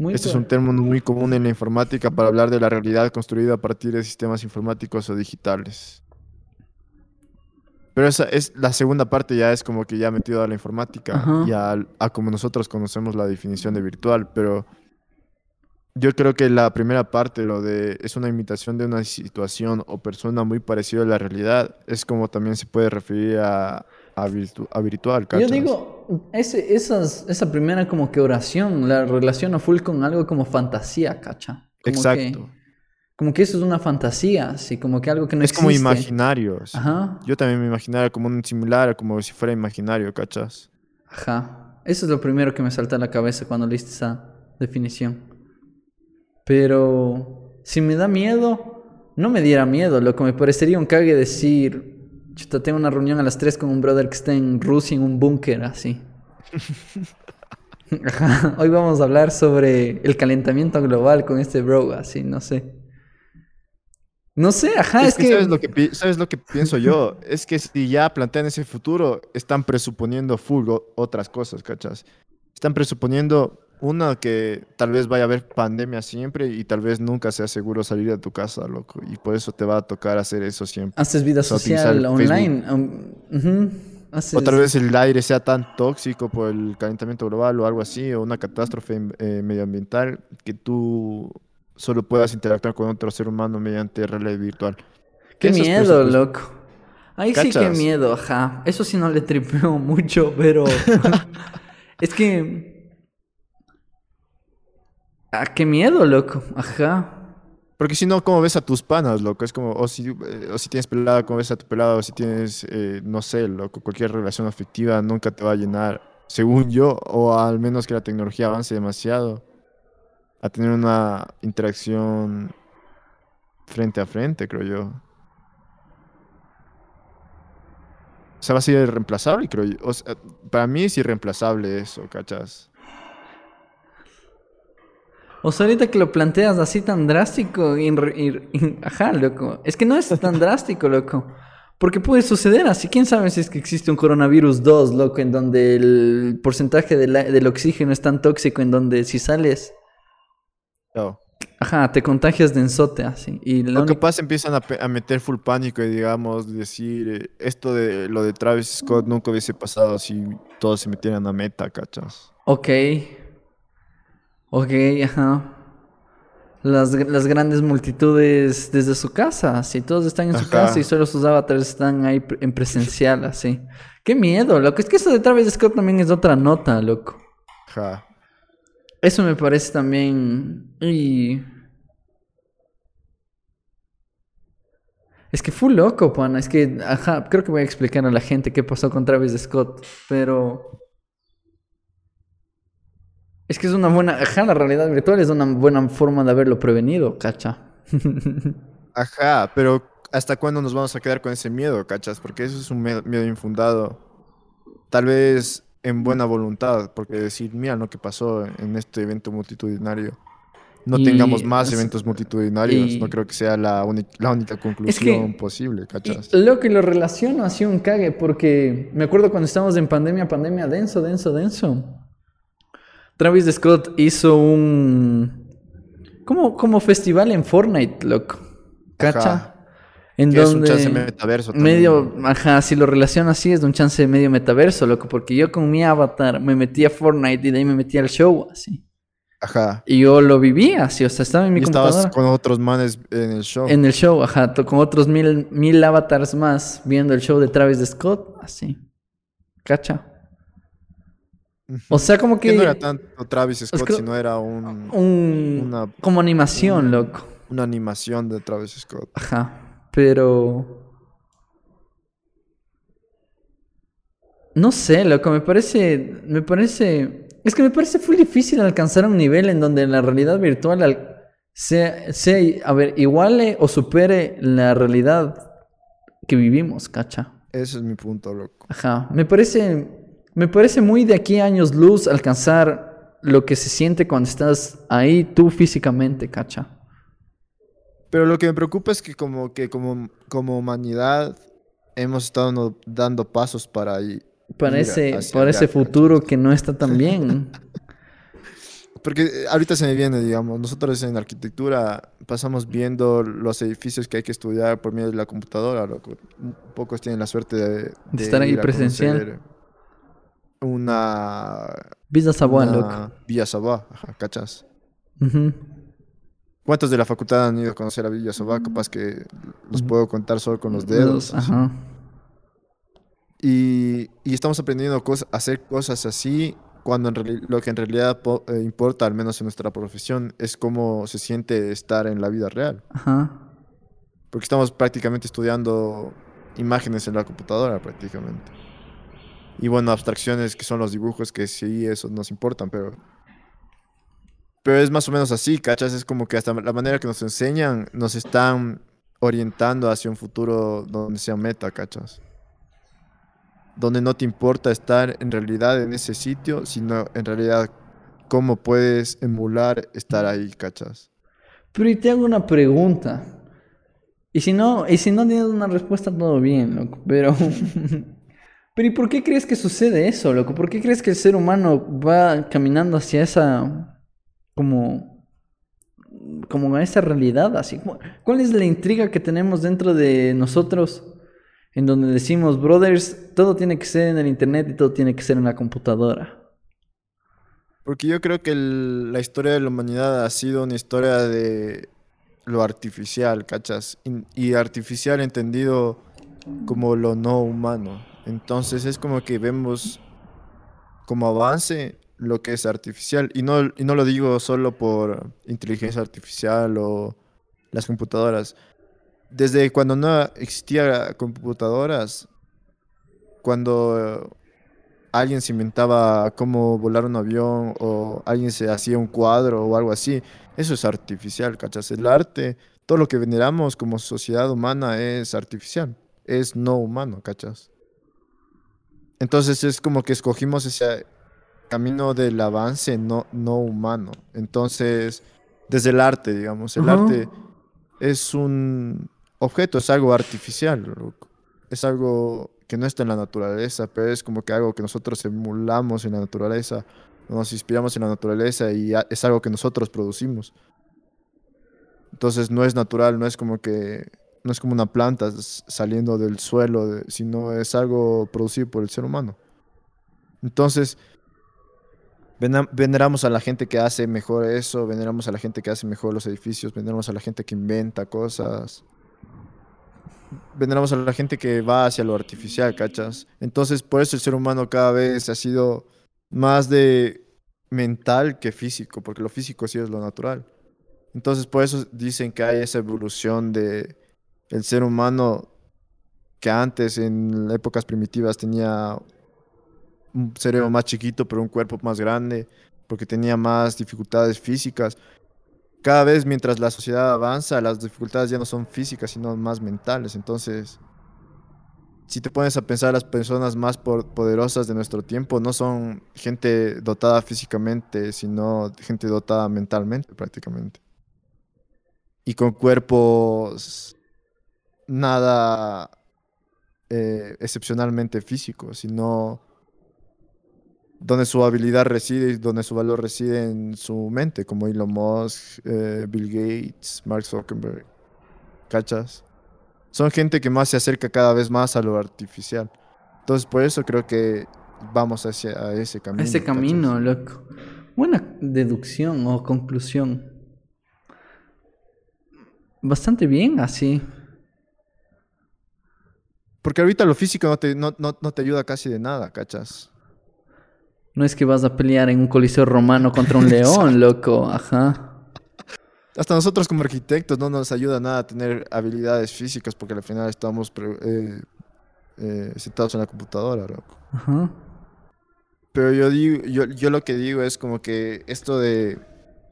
este es un término muy común en la informática para hablar de la realidad construida a partir de sistemas informáticos o digitales. Pero esa es la segunda parte ya es como que ya metido a la informática y a como nosotros conocemos la definición de virtual, pero yo creo que la primera parte, lo de es una imitación de una situación o persona muy parecida a la realidad, es como también se puede referir a, a, virtual. Yo digo, ese, esas, esa primera como que oración la relaciono full con algo como fantasía, ¿cacha? Exacto. como que eso es una fantasía, así como que algo que no es existe. Es como imaginario. Ajá. Yo también me imaginaba como un similar, como si fuera imaginario, ¿cachas? Ajá. Eso es lo primero que me salta a la cabeza cuando leíste esa definición. Pero si me da miedo, no me diera miedo. Lo que me parecería un cague decir, chuta, tengo una reunión a las 3 con un brother que está en Rusia en un búnker, así. Hoy vamos a hablar sobre el calentamiento global con este bro, así, no sé. No sé, ajá, es, que... ¿sabes, lo que ¿Sabes lo que pienso yo? es que si ya plantean ese futuro, están presuponiendo full otras cosas, ¿cachas? Están presuponiendo una, que tal vez vaya a haber pandemia siempre y tal vez nunca sea seguro salir de tu casa, loco. Y por eso te va a tocar hacer eso siempre. Haces vida social online. Um, o tal vez el aire sea tan tóxico por el calentamiento global o algo así, o una catástrofe eh, medioambiental, que tú solo puedas interactuar con otro ser humano mediante realidad virtual. Qué miedo, loco. Ahí sí que miedo, ajá. Eso sí no le tripeo mucho, pero... es que Ah, qué miedo, loco. Ajá. Porque si no, ¿cómo ves a tus panas, loco? Es como, o si, eh, o si tienes pelada, ¿cómo ves a tu pelado? O si tienes, eh, no sé, loco, cualquier relación afectiva nunca te va a llenar, según yo, o al menos que la tecnología avance demasiado, a tener una interacción frente a frente, creo yo. O sea, va a ser irreemplazable, creo yo. O sea, para mí es irreemplazable eso, ¿cachas? O sea, ahorita que lo planteas así tan drástico, ajá, loco. Es que no es tan drástico, loco. Porque puede suceder así. ¿Quién sabe si es que existe un coronavirus 2, loco, en donde el porcentaje del, a- del oxígeno es tan tóxico, en donde si sales, No. ajá, te contagias de enzote, así. Y lo Lo que pasa empiezan a meter full pánico y digamos decir eh, esto de lo de Travis Scott nunca hubiese pasado si todos se metieran a meta, ¿cachas? Ok. Ok, ajá. Las, las grandes multitudes desde su casa, si todos están en su casa y solo sus avatares están ahí en presencial, así. Qué miedo, loco. Es que eso de Travis Scott también es otra nota, loco. Ajá. Eso me parece también. Y. Es que full loco, pana. Es que, ajá, creo que voy a explicar a la gente qué pasó con Travis Scott. Pero. Es que es una buena. Ajá, la realidad virtual es una buena forma de haberlo prevenido, cacha. Ajá, pero ¿hasta cuándo nos vamos a quedar con ese miedo, cachas? Porque eso es un miedo infundado. Tal vez en buena voluntad, porque decir, mira lo que pasó en este evento multitudinario. No Y, tengamos más eventos multitudinarios, y- no creo que sea la, única conclusión posible, cachas. Lo que lo relaciono así un cague, porque me acuerdo cuando estábamos en pandemia, pandemia denso, denso, denso. Travis Scott hizo un. Como, como festival en Fortnite, loco. ¿Cacha? Ajá. En Que es un donde. chance metaverso también. medio. Ajá, si lo relaciono así, es de un chance de medio metaverso, loco. Porque yo con mi avatar me metí a Fortnite y de ahí me metí al show, así. Ajá. Y yo lo vivía, así, o sea, estaba en mi Y estabas computadora. con otros manes en el show. En el show, ajá, con otros mil, mil avatars más viendo el show de Travis Scott, así. ¿Cacha? O sea, como que. Que no era tanto Travis Scott, creo- sino era un, un, una- como animación, loco. una animación de Travis Scott. Ajá. Pero. No sé, loco, me parece. Me parece. Es que me parece muy difícil alcanzar un nivel en donde la realidad virtual al- sea, sea, a ver, iguale o supere la realidad que vivimos, cacha. Ese es mi punto, loco. Ajá, me parece, me parece muy de aquí a años luz alcanzar lo que se siente cuando estás ahí tú físicamente, cacha. Pero lo que me preocupa es que como que como, como humanidad hemos estado no- dando pasos para ahí. Para ese, futuro que no está tan bien. Porque eh, ahorita se me viene, digamos, nosotros en arquitectura pasamos viendo los edificios que hay que estudiar por medio de la computadora, loco. Pocos tienen la suerte de, de estar ahí presencial. Una, Visa Sabuán, una loco. Villa Sabá, ajá, ¿cachas? ¿Cuántos de la facultad han ido a conocer a Villa Sabá? Capaz que los puedo contar solo con los dedos. Ajá. Y, y estamos aprendiendo cosas, hacer cosas así cuando en lo que en realidad eh, importa, al menos en nuestra profesión, es cómo se siente estar en la vida real. Ajá. Porque estamos prácticamente estudiando imágenes en la computadora, prácticamente. Y bueno, abstracciones que son los dibujos, que sí, eso nos importan, pero... Pero es más o menos así, ¿cachas? Es como que hasta la manera que nos enseñan nos están orientando hacia un futuro donde sea meta, ¿cachas? Donde no te importa estar en realidad en ese sitio, sino en realidad cómo puedes emular estar ahí, ¿cachas? Pero y te hago una pregunta. Y si no, y si no tienes una respuesta, todo bien, loco. Pero. Pero ¿y por qué crees que sucede eso, loco? ¿Por qué crees que el ser humano va caminando hacia esa. como. como a esa realidad? Así ¿Cuál es la intriga que tenemos dentro de nosotros? En donde decimos, brothers, todo tiene que ser en el internet y todo tiene que ser en la computadora. Porque yo creo que la historia de la humanidad ha sido una historia de lo artificial, ¿cachas? Y, artificial entendido como lo no humano. Entonces es como que vemos como avance lo que es artificial. Y no, y no lo digo solo por inteligencia artificial o las computadoras. Desde cuando no existía computadoras, cuando alguien se inventaba cómo volar un avión o alguien se hacía un cuadro o algo así, eso es artificial, ¿cachas? El arte todo lo que veneramos como sociedad humana es artificial, es no humano, ¿cachas? Entonces es como que escogimos ese camino del avance no, no humano. Entonces, desde el arte, digamos, el arte es un objeto, es algo artificial, es algo que no está en la naturaleza, pero es como que algo que nosotros emulamos en la naturaleza, nos inspiramos en la naturaleza y es algo que nosotros producimos. Entonces no es natural, no es como que no es como una planta saliendo del suelo, sino es algo producido por el ser humano. Entonces veneramos a la gente que hace mejor eso, veneramos a la gente que hace mejor los edificios, veneramos a la gente que inventa cosas. Veneramos a la gente que va hacia lo artificial, ¿cachas? Entonces, por eso el ser humano cada vez ha sido más de mental que físico, porque lo físico sí es lo natural. Entonces, por eso dicen que hay esa evolución de el ser humano que antes, en épocas primitivas, tenía un cerebro más chiquito, pero un cuerpo más grande, porque tenía más dificultades físicas. Cada vez mientras la sociedad avanza, las dificultades ya no son físicas, sino más mentales. Entonces, si te pones a pensar, las personas más poderosas de nuestro tiempo no son gente dotada físicamente, sino gente dotada mentalmente prácticamente. Y con cuerpos nada eh, excepcionalmente físicos, sino donde su habilidad reside y donde su valor reside en su mente, como Elon Musk, eh, Bill Gates, Mark Zuckerberg. ¿Cachas? Son gente que más se acerca cada vez más a lo artificial. Entonces, por eso creo que vamos hacia a ese camino. Ese ¿cachas? camino, loco. Buena deducción o conclusión. Bastante bien así. Porque ahorita lo físico no te, no, no- no te ayuda casi de nada, ¿cachas? No es que vas a pelear en un coliseo romano contra un león, loco. Ajá. Hasta nosotros como arquitectos no nos ayuda nada a tener habilidades físicas porque al final estamos eh, eh, sentados en la computadora, loco. Ajá. Pero yo digo, yo, yo lo que digo es como que esto de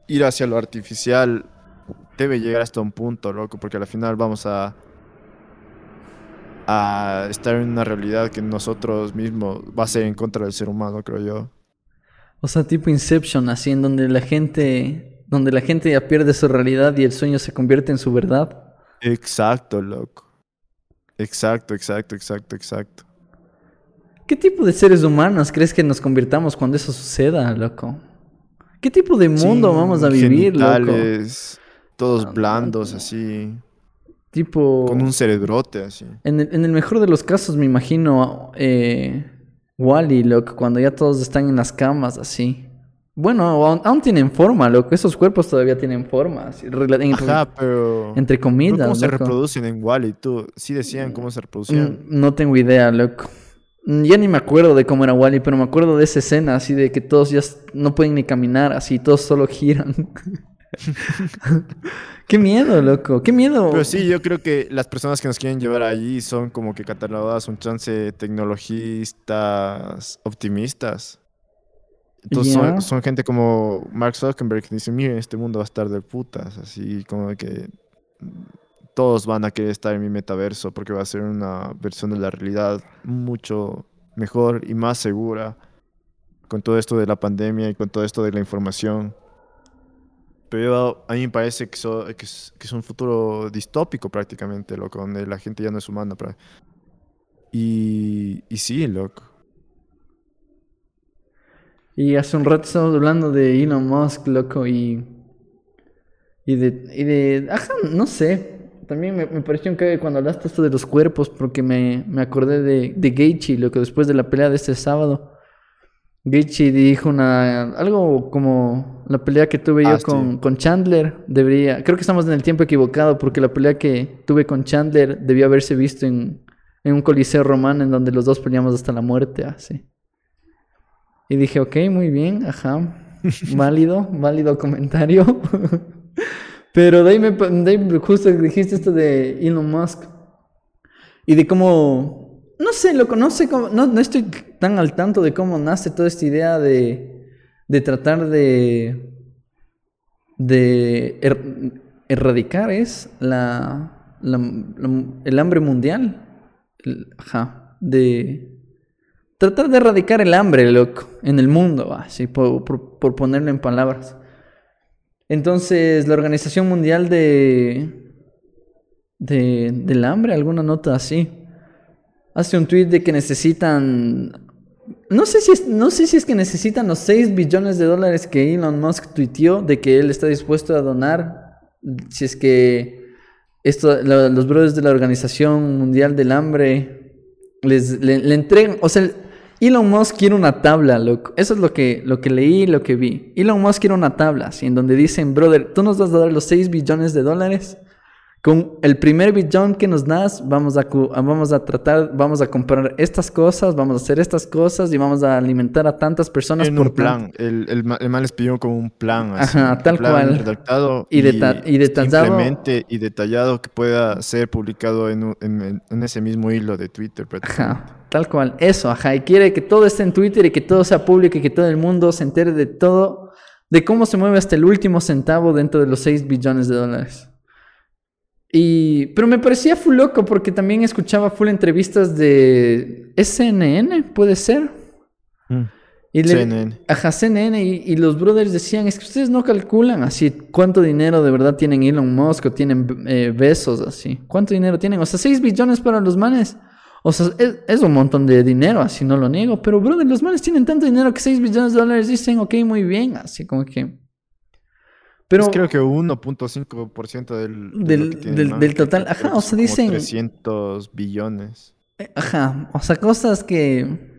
ir hacia lo artificial debe llegar hasta un punto, loco, porque al final vamos a a estar en una realidad que nosotros mismos va a ser en contra del ser humano, creo yo. O sea, tipo Inception, así en donde la gente, donde la gente ya pierde su realidad y el sueño se convierte en su verdad. Exacto, loco. Exacto, exacto, exacto, exacto. ¿Qué tipo de seres humanos crees que nos convirtamos cuando eso suceda, loco? ¿Qué tipo de mundo vamos a vivir, loco? Todos Ah, blandos, así. Tipo, Con un cerebrote, así. en el, en el mejor de los casos me imagino eh, Wally, loco, cuando ya todos están en las camas, así. Bueno, aún, aún tienen forma, loco. Esos cuerpos todavía tienen forma, así, rela- en- Ajá, pero... entre ¿no comillas. ¿Cómo se reproducen en Wally? Tú sí decían cómo se reproducían. Mm, No tengo idea, loco. Mm, Ya ni me acuerdo de cómo era Wally, pero me acuerdo de esa escena así de que todos ya no pueden ni caminar, así todos solo giran. Qué miedo, loco. Qué miedo. Pero sí, yo creo que las personas que nos quieren llevar allí son como que catalogadas un chance tecnologistas optimistas. Entonces son gente como Mark Zuckerberg que dice, miren, este mundo va a estar de putas, así como que mm, todos van a querer estar en mi metaverso porque va a ser una versión de la realidad mucho mejor y más segura con todo esto de la pandemia y con todo esto de la información. Pero a mí me parece que, que es, que un futuro distópico prácticamente, loco, donde la gente ya no es humana. Y, sí, loco. Y hace un rato estábamos hablando de Elon Musk, loco, y. Y de. Y de ajá, no sé. También me, me pareció un cague cuando hablaste esto de los cuerpos, porque me, me acordé de, de Gaethje, lo que después de la pelea de este sábado. Gaethje dijo una. Algo como la pelea que tuve yo Ah, sí. con, con Chandler. Debería. Creo que estamos en el tiempo equivocado, porque la pelea que tuve con Chandler debió haberse visto en, en un coliseo romano en donde los dos peleamos hasta la muerte, así. Y dije, ok, muy bien, ajá. Válido, válido comentario. Pero de ahí, me, de ahí justo dijiste esto de Elon Musk. Y de cómo. No sé, loco, no sé. No, no estoy tan al tanto de cómo nace toda esta idea de. De tratar de. De. er- erradicar es la, el hambre mundial. ajá, de tratar de erradicar el hambre, loco, en el mundo, así por, por, ponerlo en palabras. Entonces, la Organización Mundial de, de, del Hambre, alguna nota así, hace un tweet de que necesitan no sé, si es, no sé si es que necesitan los 6 billones de dólares que Elon Musk tuiteó de que él está dispuesto a donar. Si es que esto, los brothers de la Organización Mundial del Hambre les, le, entregan. O sea, Elon Musk quiere una tabla, loco. Eso es lo que, lo que leí lo que vi. Elon Musk quiere una tabla, en donde dicen, brother, tú nos vas a dar los 6 billones de dólares con el primer billón que nos das, vamos a, vamos a tratar, vamos a comprar estas cosas, vamos a hacer estas cosas y vamos a alimentar a tantas personas en por un plan. El, el, mal les pidió como un plan. Así, Ajá, tal cual. Redactado y, y, detallado. Simplemente y detallado que pueda ser publicado en, en, en ese mismo hilo de Twitter. Ajá, tal cual. Eso, ajá. Y quiere que todo esté en Twitter y que todo sea público y que todo el mundo se entere de todo, de cómo se mueve hasta el último centavo dentro de los 6 billones de dólares. Y, pero me parecía full loco porque también escuchaba full entrevistas de SNN, puede ser. Mm. Y CNN. Ajá, CNN. Y, los brothers decían, es que ustedes no calculan así cuánto dinero de verdad tienen Elon Musk o tienen eh, besos así. ¿Cuánto dinero tienen? O sea, 6 billones para los manes. O sea, es, es, un montón de dinero, así no lo niego. Pero, brother, los manes tienen tanto dinero que 6 billones de dólares dicen, ok, muy bien. Así como que... Pero, creo que 1.5% del, del, del, total. Ajá, o sea, dicen. 300 billones. Eh, ajá, o sea, cosas que.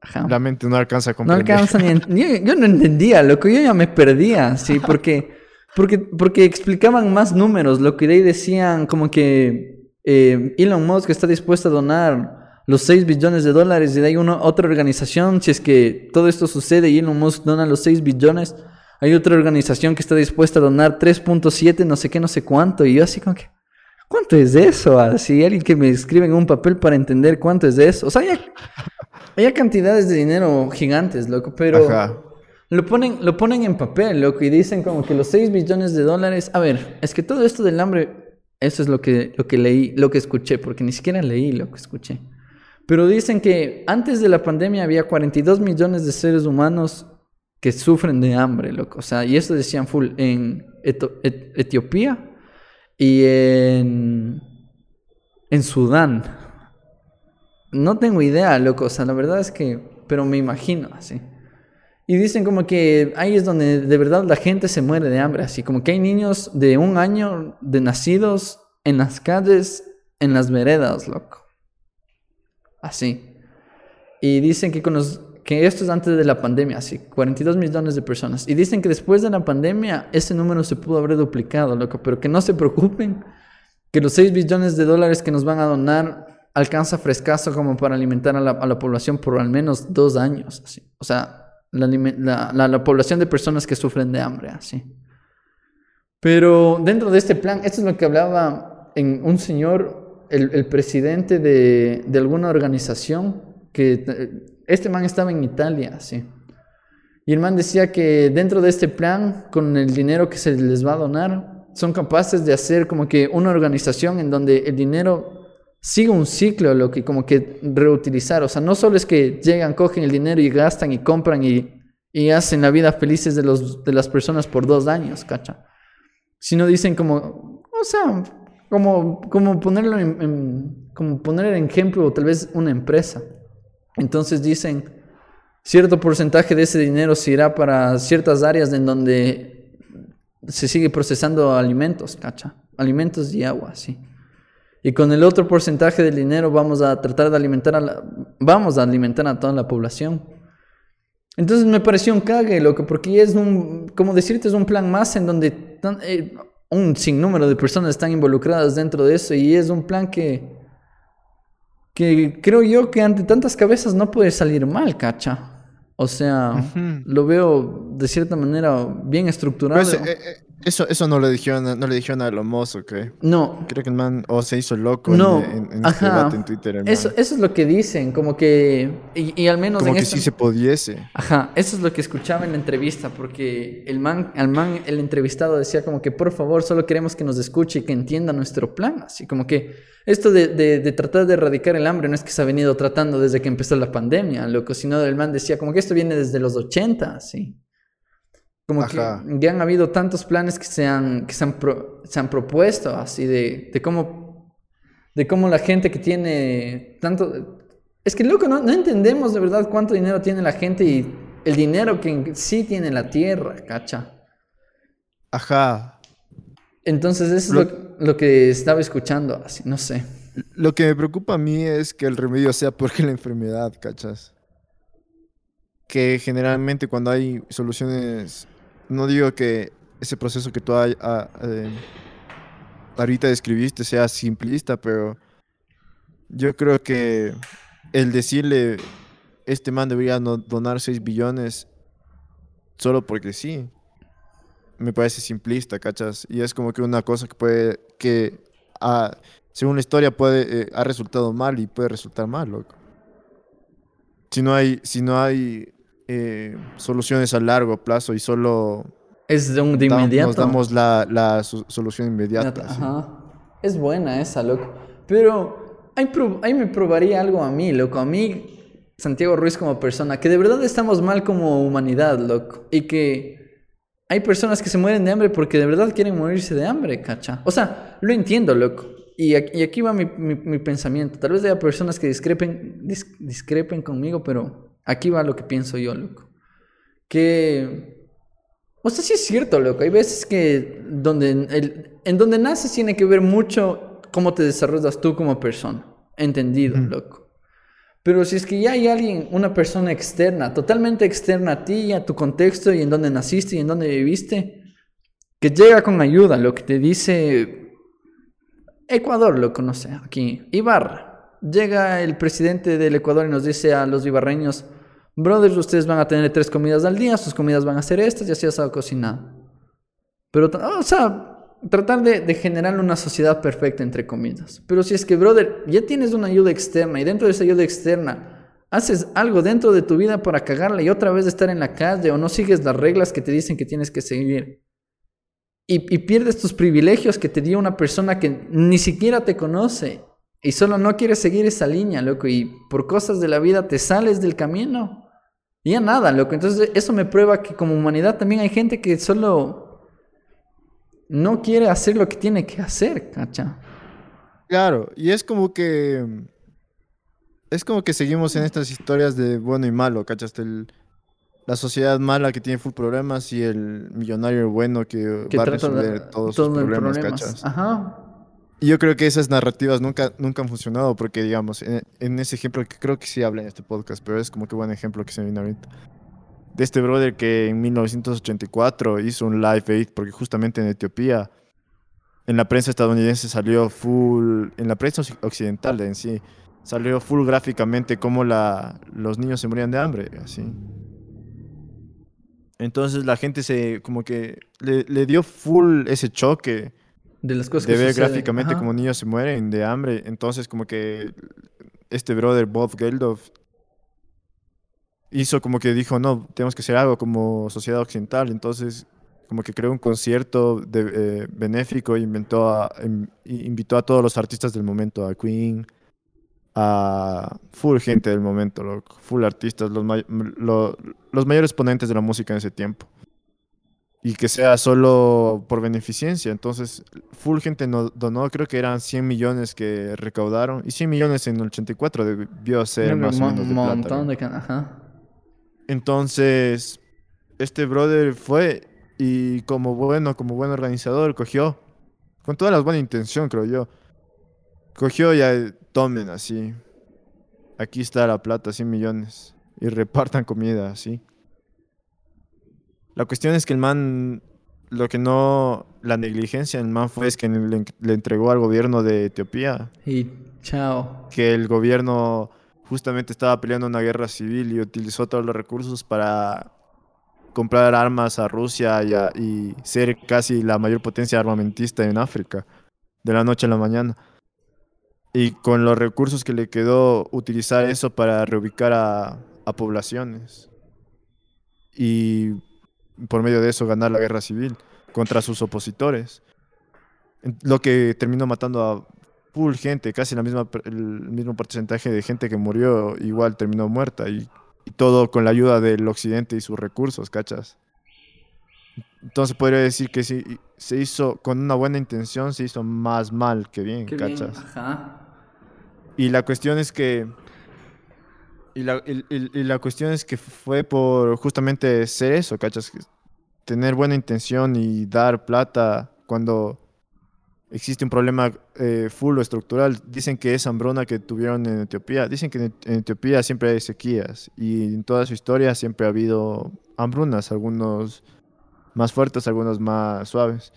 Ajá. La mente no alcanza a comprender. No alcanza ni. yo, no entendía, loco, yo ya me perdía, sí, porque. Porque, porque explicaban más números, lo que de ahí decían como que eh, Elon Musk está dispuesto a donar los 6 billones de dólares y de ahí una, otra organización, si es que todo esto sucede y Elon Musk dona los 6 billones, hay otra organización que está dispuesta a donar 3.7, no sé qué, no sé cuánto. Y yo así como que, ¿cuánto es eso? Así, alguien que me escribe en un papel para entender cuánto es de eso. O sea, hay, cantidades de dinero gigantes, loco, pero lo ponen, lo ponen en papel, loco, y dicen como que los 6 billones de dólares. A ver, es que todo esto del hambre, eso es lo que, lo que leí, lo que escuché, porque ni siquiera leí lo que escuché. Pero dicen que antes de la pandemia había 42 millones de seres humanos que sufren de hambre, loco. O sea, y esto decían full en Etiopía y en, en Sudán. No tengo idea, loco. O sea, la verdad es que, pero me imagino así. Y dicen como que ahí es donde de verdad la gente se muere de hambre, así como que hay niños de un año de nacidos en las calles, en las veredas, loco. Así. Y dicen que con los que esto es antes de la pandemia, sí, 42 millones de personas. Y dicen que después de la pandemia ese número se pudo haber duplicado, loco, pero que no se preocupen, que los 6 billones de dólares que nos van a donar alcanza frescazo como para alimentar a la, población por al menos dos años, así. O sea, la, la, población de personas que sufren de hambre, así. Pero dentro de este plan, esto es lo que hablaba en un señor, el, el presidente de, de alguna organización, que este man estaba en Italia, sí. Y el man decía que dentro de este plan, con el dinero que se les va a donar, son capaces de hacer como que una organización en donde el dinero siga un ciclo, lo que como que reutilizar. O sea, no solo es que llegan, cogen el dinero y gastan y compran y, y hacen la vida felices de, los, de las personas por dos años, ¿cacha? Sino dicen como, o sea, como, como ponerlo en, como poner el ejemplo, tal vez una empresa. Entonces dicen, cierto porcentaje de ese dinero se irá para ciertas áreas en donde se sigue procesando alimentos, ¿cacha? Alimentos y agua, sí. Y con el otro porcentaje del dinero vamos a tratar de alimentar a la, vamos a alimentar a toda la población. Entonces me pareció un cague, loco, porque es un, como decirte, es un plan más en donde eh, un sinnúmero de personas están involucradas dentro de eso y es un plan que que creo yo que ante tantas cabezas no puede salir mal, cacha. O sea, lo veo de cierta manera bien estructurado. Pues, eh, eh, Eso, eso no le dijeron, no le dijeron a Lomoso, ¿qué? No. Creo que el man o se hizo loco No, en, en, en este debate en Twitter. Eso, eso es lo que dicen, como que. Y, y al menos Como en que esta- sí se pudiese. Ajá, eso es lo que escuchaba en la entrevista, porque el man, al man, el entrevistado decía como que por favor, solo queremos que nos escuche y que entienda nuestro plan. Así como que esto de, de- de tratar de erradicar el hambre no es que se ha venido tratando desde que empezó la pandemia, loco, sino el man decía como que esto viene desde los 80, así. Como Ajá. que ya han habido tantos planes que se han, que se han, pro- se han propuesto, así de, de cómo de cómo la gente que tiene tanto... Es que, loco, no, no entendemos de verdad cuánto dinero tiene la gente y el dinero que sí tiene la tierra, cacha. Ajá. Entonces eso Lo- es lo, lo que estaba escuchando, así, no sé. Lo que me preocupa a mí es que el remedio sea porque la enfermedad, ¿cachas? Que generalmente cuando hay soluciones, no digo que ese proceso que tú a- eh, ahorita describiste sea simplista, pero yo creo que el decirle, este man debería no- donar 6 billones solo porque sí, me parece simplista, ¿cachas? Y es como que una cosa que puede, que ah, según la historia puede, eh, ha resultado mal y puede resultar mal, loco. Si no hay, si no hay eh, soluciones a largo plazo y solo Es de, un, de da- inmediato. nos damos la, la so- solución inmediata. sí. Ajá. Es buena esa, loco. Pero ahí, ahí me probaría algo a mí, loco. A mí, Santiago Ruiz como persona, que de verdad estamos mal como humanidad, loco. Y que hay personas que se mueren de hambre porque de verdad quieren morirse de hambre, cacha. O sea, lo entiendo, loco. Y aquí, y aquí va mi, mi- mi pensamiento. Tal vez haya personas que discrepen, dis- discrepen conmigo, pero aquí va lo que pienso yo, loco. Que o sea, sí es cierto, loco. Hay veces que donde el- en donde naces tiene que ver mucho cómo te desarrollas tú como persona. Entendido, loco. Pero si es que ya hay alguien, una persona externa, totalmente externa a ti, a tu contexto y en donde naciste y en donde viviste, que llega con ayuda, lo que te dice Ecuador, lo conoce aquí, Ibarra. Llega el presidente del Ecuador y nos dice a los ibarreños, brothers, ustedes van a tener tres comidas al día, sus comidas van a ser estas y así asado cocinado. Pero, o sea, tratar de, generar una sociedad perfecta, entre comillas. Pero si es que, brother, ya tienes una ayuda externa y dentro de esa ayuda externa haces algo dentro de tu vida para cagarla y otra vez estar en la calle o no sigues las reglas que te dicen que tienes que seguir. Y pierdes tus privilegios que te dio una persona que ni siquiera te conoce y solo no quieres seguir esa línea, loco, y por cosas de la vida te sales del camino. Y ya nada, loco. Entonces eso me prueba que como humanidad también hay gente que solo no quiere hacer lo que tiene que hacer, cacha. Claro, y es como que. Es como que seguimos en estas historias de bueno y malo, ¿cachas? El- la sociedad mala que tiene full problemas y el millonario bueno que, Que va a de resolver todos sus todo en problemas, problemas. ¿cachas? Ajá. Y yo creo que esas narrativas nunca, nunca han funcionado porque, digamos, en, ese ejemplo que creo que sí habla en este podcast, pero es como que buen ejemplo que se viene ahorita. De este brother que en 1984 hizo un live aid porque justamente en Etiopía, en la prensa estadounidense salió full, en la prensa oc- occidental en sí, salió full gráficamente cómo la, los niños se morían de hambre, así. Entonces la gente se, como que le dio full ese choque De las cosas de que ver suceden. gráficamente Ajá. como niños se mueren de hambre. Entonces, como que este brother, Bob Geldof, hizo como que dijo, no, tenemos que hacer algo como sociedad occidental. Entonces, como que creó un concierto de, eh, benéfico e inventó a, em- invitó a todos los artistas del momento, a Queen, a full gente del momento, full artistas, los, may- lo- los mayores ponentes de la música en ese tiempo. Y que sea solo por beneficencia. Entonces, full gente no, donó, creo que eran 100 millones que recaudaron. Y 100 millones en el 84 debió ser más o menos de montón de Ajá. Entonces, este brother fue y como bueno, como buen organizador, cogió, con toda la buena intención, creo yo, cogió y ya tomen así. Aquí está la plata, 100 millones. Y repartan comida, así. La cuestión es que el man, lo que no, la negligencia del man fue es que le, en- le entregó al gobierno de Etiopía Y chao. que el gobierno justamente estaba peleando una guerra civil y utilizó todos los recursos para comprar armas a Rusia y, a- y ser casi la mayor potencia armamentista en África, de la noche a la mañana. Y con los recursos que le quedó, utilizar eso para reubicar a, a poblaciones. Y por medio de eso ganar la guerra civil contra sus opositores. Lo que terminó matando a full gente, casi la misma, el mismo porcentaje de gente que murió igual terminó muerta. Y, y todo con la ayuda del occidente y sus recursos, ¿cachas? Entonces podría decir que si se hizo con una buena intención, se hizo más mal que bien, Qué bien, ¿cachas? ajá. Y la cuestión es que. Y la, y- y- la cuestión es que fue por justamente ser eso, ¿cachas? Tener buena intención y dar plata cuando existe un problema eh, full o estructural. Dicen que es hambruna que tuvieron en Etiopía. Dicen que en Etiopía siempre hay sequías y en toda su historia siempre ha habido hambrunas, algunos más fuertes, algunos más suaves.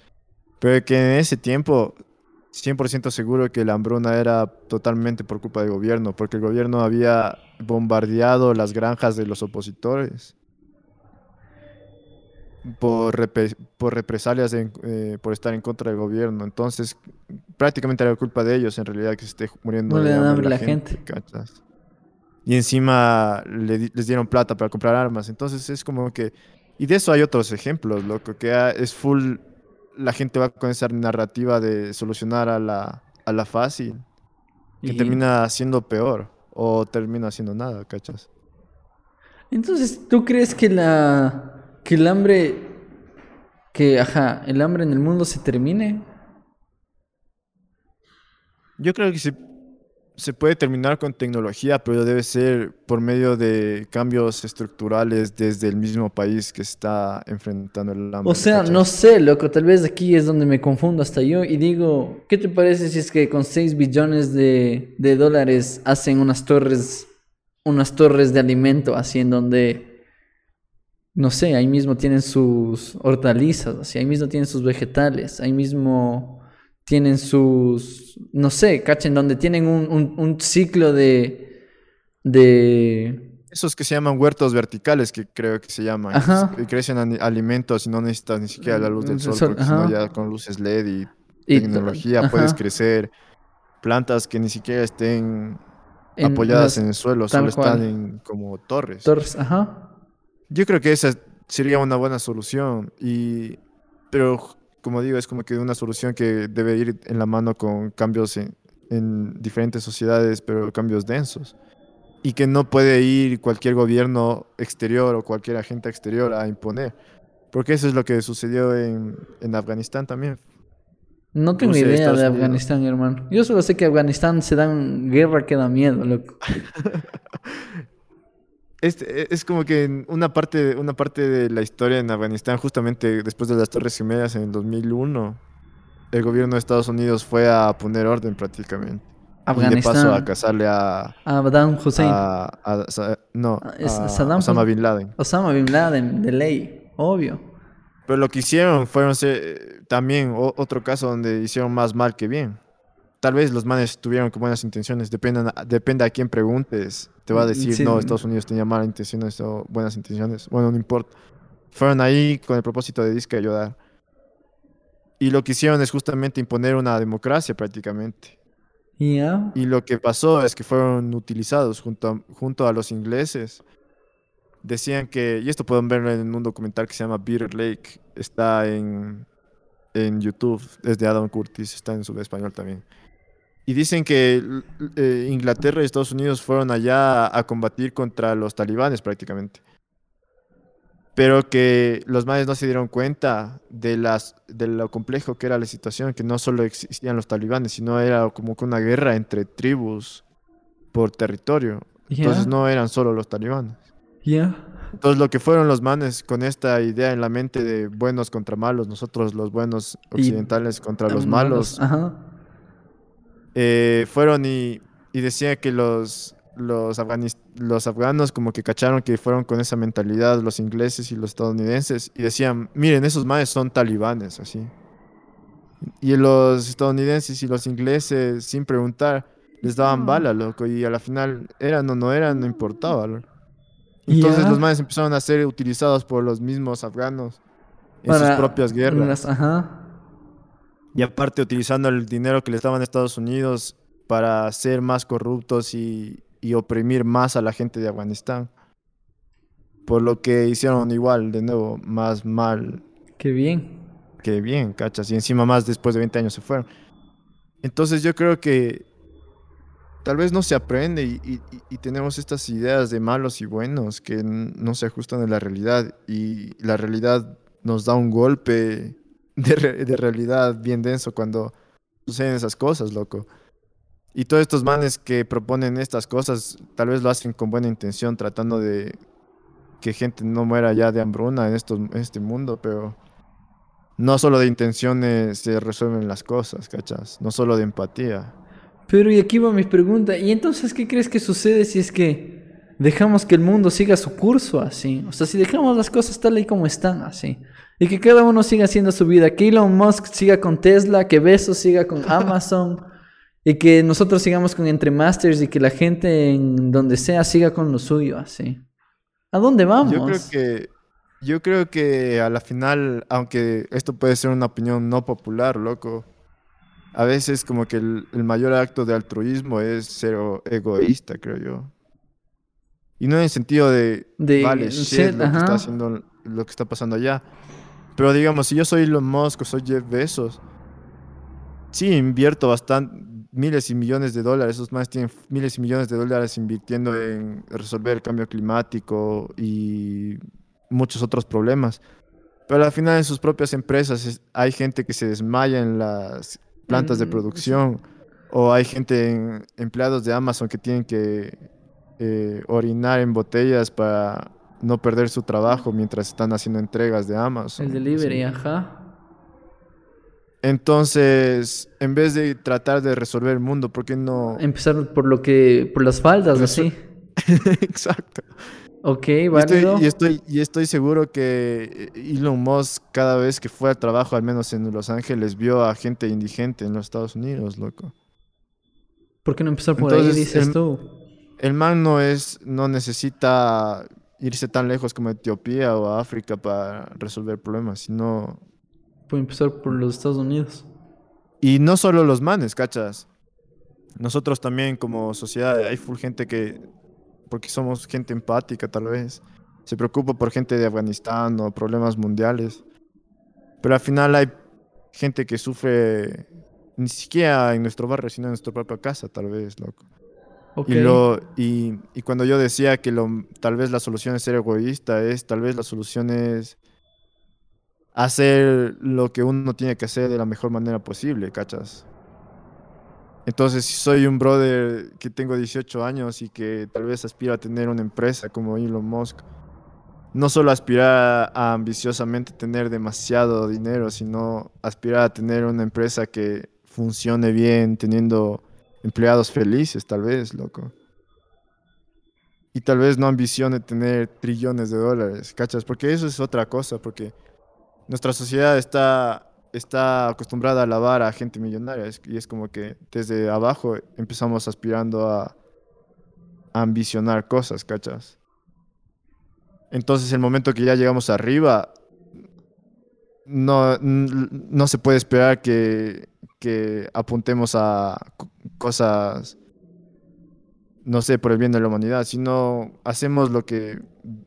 Pero que en ese tiempo 100% seguro que la hambruna era totalmente por culpa del gobierno, porque el gobierno había bombardeado las granjas de los opositores por, repre- por represalias en- eh, por estar en contra del gobierno. Entonces, prácticamente era culpa de ellos en realidad que se esté muriendo No le de dan hambre hambre a la gente. Y encima le les dieron plata para comprar armas. Entonces es como que... Y de eso hay otros ejemplos, loco, que es full... La gente va con esa narrativa de solucionar a la, a la fácil, que Y- termina siendo peor o termina haciendo nada, ¿cachas? Entonces, ¿tú crees que la que el hambre que ajá, el hambre en el mundo se termine? Yo creo que se, se puede terminar con tecnología, pero debe ser por medio de cambios estructurales desde el mismo país que está enfrentando el hambre. O sea, no sé, loco, tal vez aquí es donde me confundo hasta yo y digo, ¿qué te parece si es que con 6 billones de, de dólares hacen unas torres, unas torres de alimento así en donde, no sé, ahí mismo tienen sus hortalizas, así, ahí mismo tienen sus vegetales, ahí mismo tienen sus, no sé, cachen, donde tienen un, un, un ciclo de, de, Esos que se llaman huertos verticales, que creo que se llaman, Ajá. que crecen alimentos y no necesitas ni siquiera la luz del El sol, sol, porque si no ya con luces LED y y- tecnología puedes crecer plantas que ni siquiera estén en apoyadas en el suelo, solo están en como torres. torres, ajá. Yo creo que esa sería una buena solución y pero como digo, es como que una solución que debe ir en la mano con cambios en, en diferentes sociedades, pero cambios densos. Y que no puede ir cualquier gobierno exterior o cualquier agente exterior a imponer. Porque eso es lo que sucedió en, en Afganistán también. No tengo Rusia idea Estados de Unidos. Afganistán, hermano. Yo solo sé que Afganistán se dan guerra que da miedo, loco. Este, e- es como que en una parte, una parte de la historia en Afganistán, justamente después de las Torres Gemelas en el 2001, el gobierno de Estados Unidos fue a poner orden prácticamente. Y de paso a Afganistán. casarle a, Saddam Hussein. a, a- Sa- no, Ah, es a Saddam Osama Bin Laden. Osama Bin Laden, de ley, obvio. Pero lo que hicieron fueron eh, también otro caso donde hicieron más mal que bien. Tal vez los manes tuvieron con buenas intenciones, depende, depende a quién preguntes. Te va a Mm, decir, sí. no, Estados Unidos tenía malas intenciones o buenas intenciones. Bueno, no importa. Fueron ahí con el propósito de disque ayudar. Y lo que hicieron es justamente imponer una democracia prácticamente. Ya. Y lo que pasó es que fueron utilizados junto a, junto a los ingleses. Decían que, y esto pueden verlo en un documental que se llama Bitter Lake, está en, en YouTube, es de Adam Curtis, está en su español también. Y dicen que eh, Inglaterra y Estados Unidos fueron allá a combatir contra los talibanes prácticamente. Pero que los manes no se dieron cuenta de, las, de lo complejo que era la situación, que no solo existían los talibanes, sino era como que una guerra entre tribus por territorio. Entonces no eran solo los talibanes. Ya. Entonces lo que fueron los manes con esta idea en la mente de buenos contra malos, nosotros los buenos Y- occidentales contra los malos, Ajá. Eh, fueron y, y decía que los, los, los afganos como que cacharon que fueron con esa mentalidad los ingleses y los estadounidenses y decían, miren, esos manes son talibanes, así. Y los estadounidenses y los ingleses, sin preguntar, les daban Ah. bala, loco, y a la final eran o no eran, no importaba. loco. Entonces los manes empezaron a ser utilizados por los mismos afganos en sus propias guerras. las- Ajá. Y aparte utilizando el dinero que les daban Estados Unidos para ser más corruptos y, y oprimir más a la gente de Afganistán. Por lo que hicieron igual, de nuevo, más mal Qué bien. que bien, cachas. Y encima más después de 20 años se fueron. Entonces yo creo que tal vez no se aprende y, y- tenemos estas ideas de malos y buenos que no se ajustan a la realidad. Y la realidad nos da un golpe de, re- de realidad bien denso cuando suceden esas cosas, loco. Y todos estos manes que proponen estas cosas tal vez lo hacen con buena intención, tratando de que gente no muera ya de hambruna en este mundo, pero no solo de intenciones se resuelven las cosas, ¿cachas? No solo de empatía. Pero y aquí va mi pregunta. ¿Y entonces qué crees que sucede si es que dejamos que el mundo siga su curso así? O sea, si dejamos las cosas tal y como están así. Y que cada uno siga haciendo su vida. Que Elon Musk siga con Tesla, que Bezos siga con Amazon. y que nosotros sigamos con Entremasters y que la gente en donde sea siga con lo suyo así. ¿A dónde vamos? Yo creo que yo creo que a la final, aunque esto puede ser una opinión no popular, loco, a veces como que el, el mayor acto de altruismo es ser egoísta, creo yo. Y no en el sentido de, De vale, shit, lo que ajá. está haciendo, lo que está pasando allá. Pero digamos, si yo soy Elon Musk o soy Jeff Bezos, sí invierto bastante, miles y millones de dólares. Esos más tienen miles y millones de dólares invirtiendo en resolver el cambio climático y muchos otros problemas. Pero al final en sus propias empresas es- hay gente que se desmaya en las plantas de Mm, producción o hay gente, en- empleados de Amazon que tienen que eh, orinar en botellas para no perder su trabajo mientras están haciendo entregas de Amazon. El delivery, Sí. ajá. Entonces, en vez de tratar de resolver el mundo, ¿por qué no? Empezar por lo que. por las faldas, así. Exacto. Ok, Y válido. estoy, y, estoy, y estoy seguro que Elon Musk, cada vez que fue al trabajo, al menos en Los Ángeles, vio a gente indigente en los Estados Unidos, loco. ¿Por qué no empezar por ahí, dices el- tú? El man no es, no necesita irse tan lejos como Etiopía o África para resolver problemas, sino Puede empezar por los Estados Unidos. Y no solo los manes, ¿cachas? Nosotros también como sociedad hay full gente que, porque somos gente empática tal vez, se preocupa por gente de Afganistán o problemas mundiales. Pero al final hay gente que sufre ni siquiera en nuestro barrio, sino en nuestra propia casa, tal vez, loco. Ok. Y, lo, y, y cuando yo decía que lo, tal vez la solución es ser egoísta, es tal vez la solución es hacer lo que uno tiene que hacer de la mejor manera posible, ¿cachas? Entonces, si soy un brother que tengo 18 años y que tal vez aspira a tener una empresa como Elon Musk, no solo aspirar a ambiciosamente tener demasiado dinero, sino aspirar a tener una empresa que funcione bien, teniendo empleados felices, tal vez, loco. Y tal vez no ambicione tener trillones de dólares, ¿cachas? Porque eso es otra cosa, porque nuestra sociedad está, está acostumbrada a alabar a gente millonaria y es como que desde abajo empezamos aspirando a, a ambicionar cosas, ¿cachas? Entonces el momento que ya llegamos arriba, no, no se puede esperar que, que apuntemos a cosas, no sé, por el bien de la humanidad, sino hacemos lo que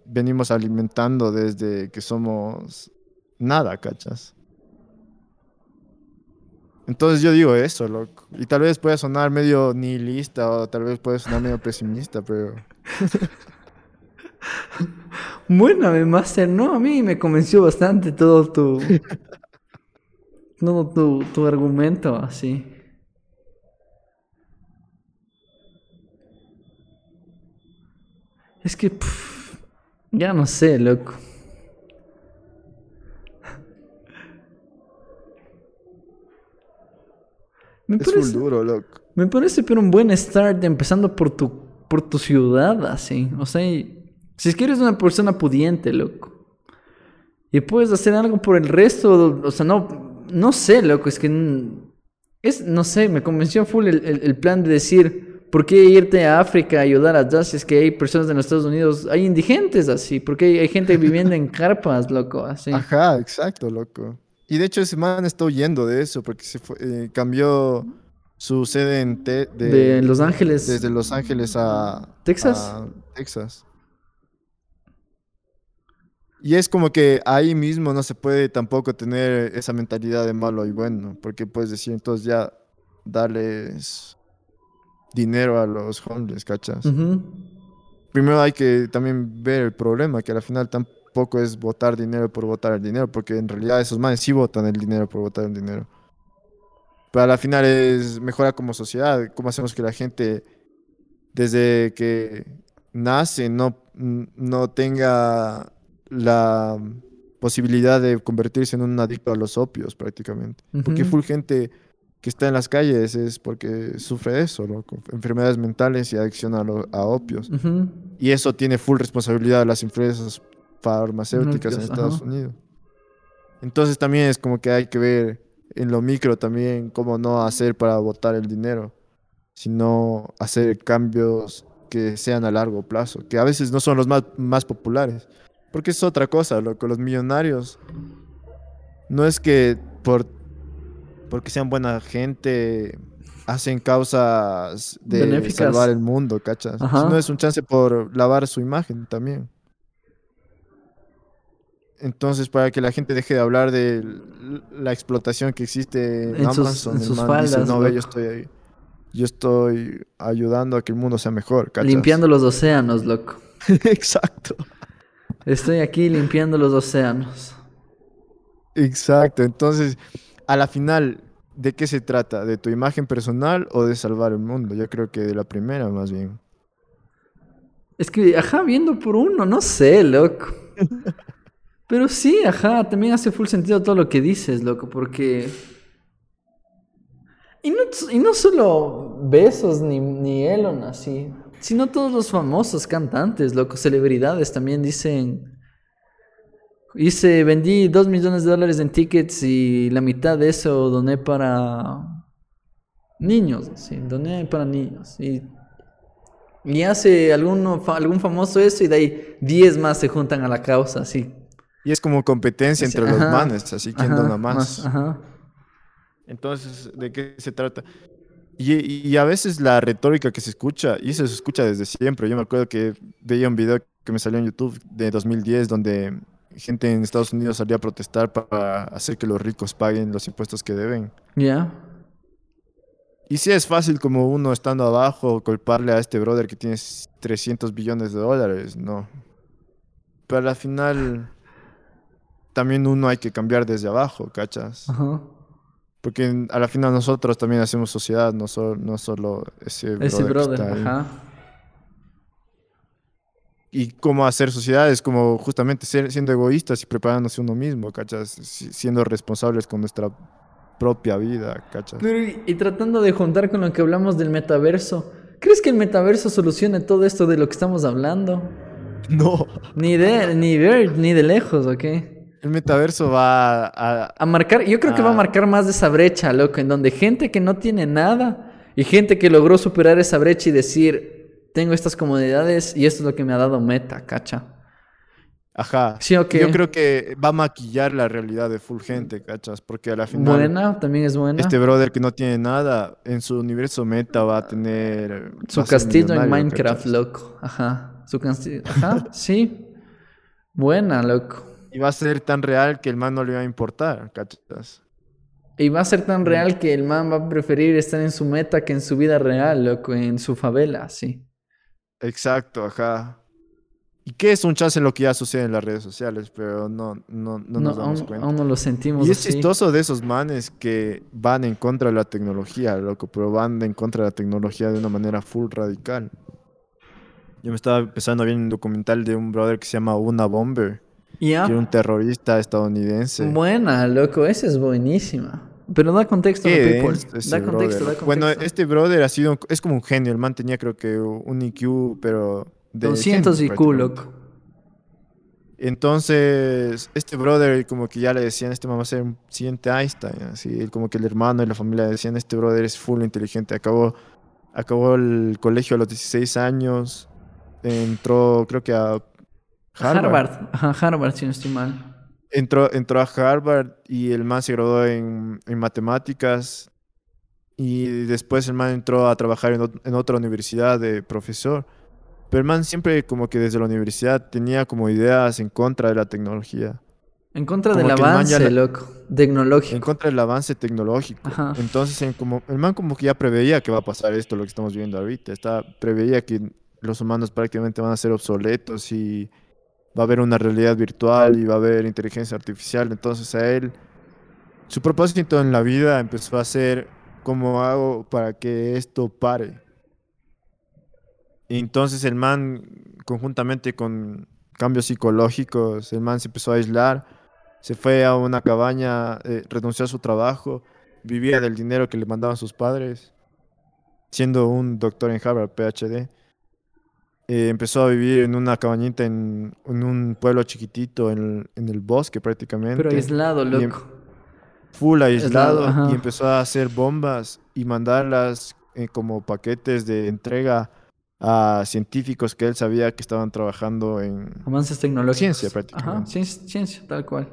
venimos alimentando desde que somos nada, ¿cachas? Entonces yo digo eso, loco. Y tal vez pueda sonar medio nihilista o tal vez puede sonar medio pesimista, pero... Bueno, mi máster, no, a mí me convenció bastante todo tu. todo tu, tu argumento, así. Es que. pff, ya no sé, loco. Me Es parece, duro, loco. me parece pero un buen start empezando por tu, por tu ciudad, así. O sea, y- si es que eres una persona pudiente, loco. Y puedes hacer algo por el resto, o sea, no, no sé, loco, es que... Es, no sé, me convenció full el, el- el plan de decir, ¿Por qué irte a África a ayudar allá si es que hay personas de los Estados Unidos, hay indigentes así? ¿Por qué hay, hay gente viviendo en carpas, loco? Así. Ajá, exacto, loco. Y de hecho ese man está huyendo de eso porque se fue, eh, cambió su sede en Te- de, De Los Ángeles. desde Los Ángeles a ¿Texas? a Texas. Y es como que ahí mismo no se puede tampoco tener esa mentalidad de malo y bueno, porque puedes decir entonces ya darles dinero a los homeless, ¿cachas? Primero hay que también ver el problema, que al final tampoco es votar dinero por votar el dinero, porque en realidad esos manes sí votan el dinero por votar el dinero. Pero al final es mejorar como sociedad, cómo hacemos que la gente desde que nace no, no tenga la posibilidad de convertirse en un adicto a los opios prácticamente. Porque full gente que está en las calles es porque sufre de eso, loco, enfermedades mentales y adicción a, lo- a opios. Y eso tiene full responsabilidad de las empresas farmacéuticas en Estados ajá. Unidos. Entonces también es como que hay que ver en lo micro también cómo no hacer para botar el dinero, sino hacer cambios que sean a largo plazo, que a veces no son los más, más populares. Porque es otra cosa, loco, los millonarios no es que por porque sean buena gente hacen causas de Benéficas. salvar el mundo, ¿cachas? Ajá. No es un chance por lavar su imagen también. Entonces, para que la gente deje de hablar de la explotación que existe en, En sus- Amazon, en sus man dice, no, ve, yo loco". estoy ahí. Yo estoy ayudando a que el mundo sea mejor, ¿cachas? Limpiando los océanos, loco. Exacto. Estoy aquí limpiando los océanos. Exacto. Entonces, a la final, ¿de qué se trata? ¿De tu imagen personal o de salvar el mundo? Yo creo que de la primera, más bien. Es que, ajá, viendo por uno, no sé, loco. Pero sí, ajá, también hace full sentido todo lo que dices, loco, porque... Y no, y no solo Besos ni, ni Elon así, sino todos los famosos cantantes, loco, celebridades también dicen... Hice, vendí dos millones de dólares en tickets y la mitad de eso doné para niños, sí, doné para niños. Y y hace alguno, fa- algún famoso eso y de ahí 10 más se juntan a la causa, así. Y es como competencia entre los manes, así quién ajá, dona más. Ajá. Entonces, ¿de qué se trata? Y, y- y a veces la retórica que se escucha, y eso se escucha desde siempre. Yo me acuerdo que veía un video que me salió en YouTube de 2010 donde gente en Estados Unidos salía a protestar para hacer que los ricos paguen los impuestos que deben. Ya. Y sí es fácil como uno estando abajo culparle a este brother que tiene 300 billones de dólares, no. Pero al final también uno hay que cambiar desde abajo, ¿cachas? Ajá. Porque a la final nosotros también hacemos sociedad, no, so- no solo ese brother. Ese que brother, está ahí. ajá. Y cómo hacer sociedad es como justamente ser, siendo egoístas y preparándose uno mismo, ¿cachas? Si- Siendo responsables con nuestra propia vida, ¿cachas? Pero y, y tratando de juntar con lo que hablamos del metaverso, ¿crees que el metaverso solucione todo esto de lo que estamos hablando? No. Ni de, ni ver, ni de lejos, ¿ok? El metaverso va a, A marcar, yo creo que va a marcar más de esa brecha, loco, en donde gente que no tiene nada y gente que logró superar esa brecha y decir, tengo estas comodidades y esto es lo que me ha dado meta, cacha. Ajá. Sí, ok. Yo creo que va a maquillar la realidad de full gente, ¿cachas? Porque a la final, Buena, también es buena. este brother que no tiene nada, en su universo meta va a tener... Su castillo en Minecraft, ¿cachas? loco. Ajá. Su castillo. Ajá, sí. Buena, loco. Y va a ser tan real que el man no le va a importar, ¿cachas? Y va a ser tan real que el man va a preferir estar en su meta que en su vida real, loco, en su favela, sí. Exacto, ajá. ¿Y qué es un chance en lo que ya sucede en las redes sociales? Pero no, no, no, No, nos damos aún, cuenta. aún no lo sentimos Y es así. chistoso de esos manes que van en contra de la tecnología, loco, pero van en contra de la tecnología de una manera full radical. Yo me estaba empezando a ver un documental de un brother que se llama Una Bomber, que era un terrorista estadounidense. Buena, loco, esa es buenísima. Pero da contexto, Qué no, people. denso ese Da contexto, da contexto. Bueno, este brother ha sido, es como un genio, el man tenía creo que un IQ, pero de 200 genio IQ, loco. Entonces, este brother como que ya le decían, este man va a ser un siguiente Einstein, así, como que el hermano y la familia decían, este brother es full inteligente, acabó acabó el colegio a los 16 años, entró creo que a Harvard. Harvard. Ajá, Harvard, si no estoy mal. Entró, entró a Harvard y el man se graduó en, en matemáticas y después el man entró a trabajar en, en otra universidad de profesor. Pero el man siempre como que desde la universidad tenía como ideas en contra de la tecnología, En contra Como del avance, la- loco. Tecnológico. en contra del avance tecnológico. Ajá. Entonces en como, el man como que ya preveía que va a pasar esto, lo que estamos viendo ahorita. Está, preveía que los humanos prácticamente van a ser obsoletos y va a haber una realidad virtual y va a haber inteligencia artificial. Entonces a él, su propósito en la vida empezó a ser cómo hago para que esto pare. Y entonces el man, conjuntamente con cambios psicológicos, el man se empezó a aislar, se fue a una cabaña, eh, renunció a su trabajo, vivía del dinero que le mandaban sus padres, siendo un doctor en Harvard, PhD. Eh, empezó a vivir en una cabañita en, en un pueblo chiquitito, en, en el bosque prácticamente. Pero aislado, em- loco. full aislado ajá. y empezó a hacer bombas y mandarlas eh, como paquetes de entrega a científicos que él sabía que estaban trabajando en... Avances tecnológicos. Ciencia, Ajá, prácticamente. ciencia, ciencia, tal cual.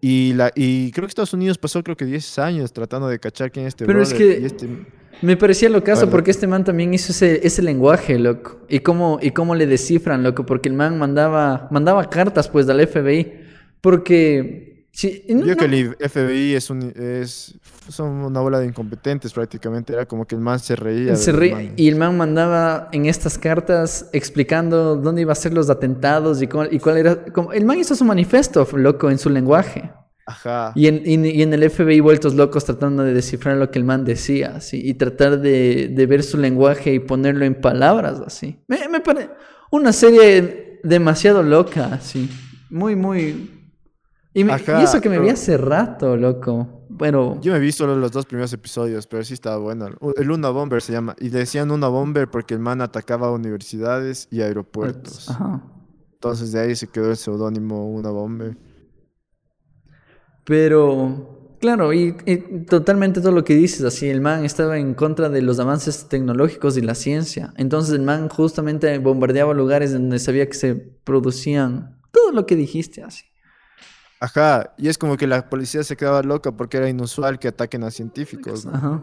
Y, la, y creo que Estados Unidos pasó creo que 10 años tratando de cachar quién es este Pero es que- y este- Me parecía lo caso Bueno. porque este man también hizo ese, ese lenguaje, loco. Y cómo, y cómo le descifran, loco. Porque el man mandaba, mandaba cartas, pues, al FBI. Porque... Sí, y no- Yo no- que el FBI es un es son una bola de incompetentes prácticamente, era como que el man se reía. Se manes. y el man mandaba en estas cartas explicando dónde iba a ser los atentados y cuál, y cuál era. como- el man hizo su manifiesto, loco, en su lenguaje. Ajá. Y en, y- y en el FBI vueltos locos tratando de descifrar lo que el man decía, así, y tratar de, de ver su lenguaje y ponerlo en palabras, así. Me, me parece una serie demasiado loca, así. Muy, muy... Y, me- Ajá, y eso que me vi hace rato, loco. Bueno, Yo me vi solo los dos primeros episodios, pero sí estaba bueno. El Una Bomber se llama. Y le decían Una Bomber porque el man atacaba universidades y aeropuertos. Ajá. Entonces de ahí se quedó el seudónimo Una Bomber. Pero, claro, y, y totalmente todo lo que dices, así, el man estaba en contra de los avances tecnológicos y la ciencia. Entonces el man justamente bombardeaba lugares donde sabía que se producían todo lo que dijiste, así. Ajá. Y es como que la policía se quedaba loca porque era inusual que ataquen a científicos. ¿no? Ajá.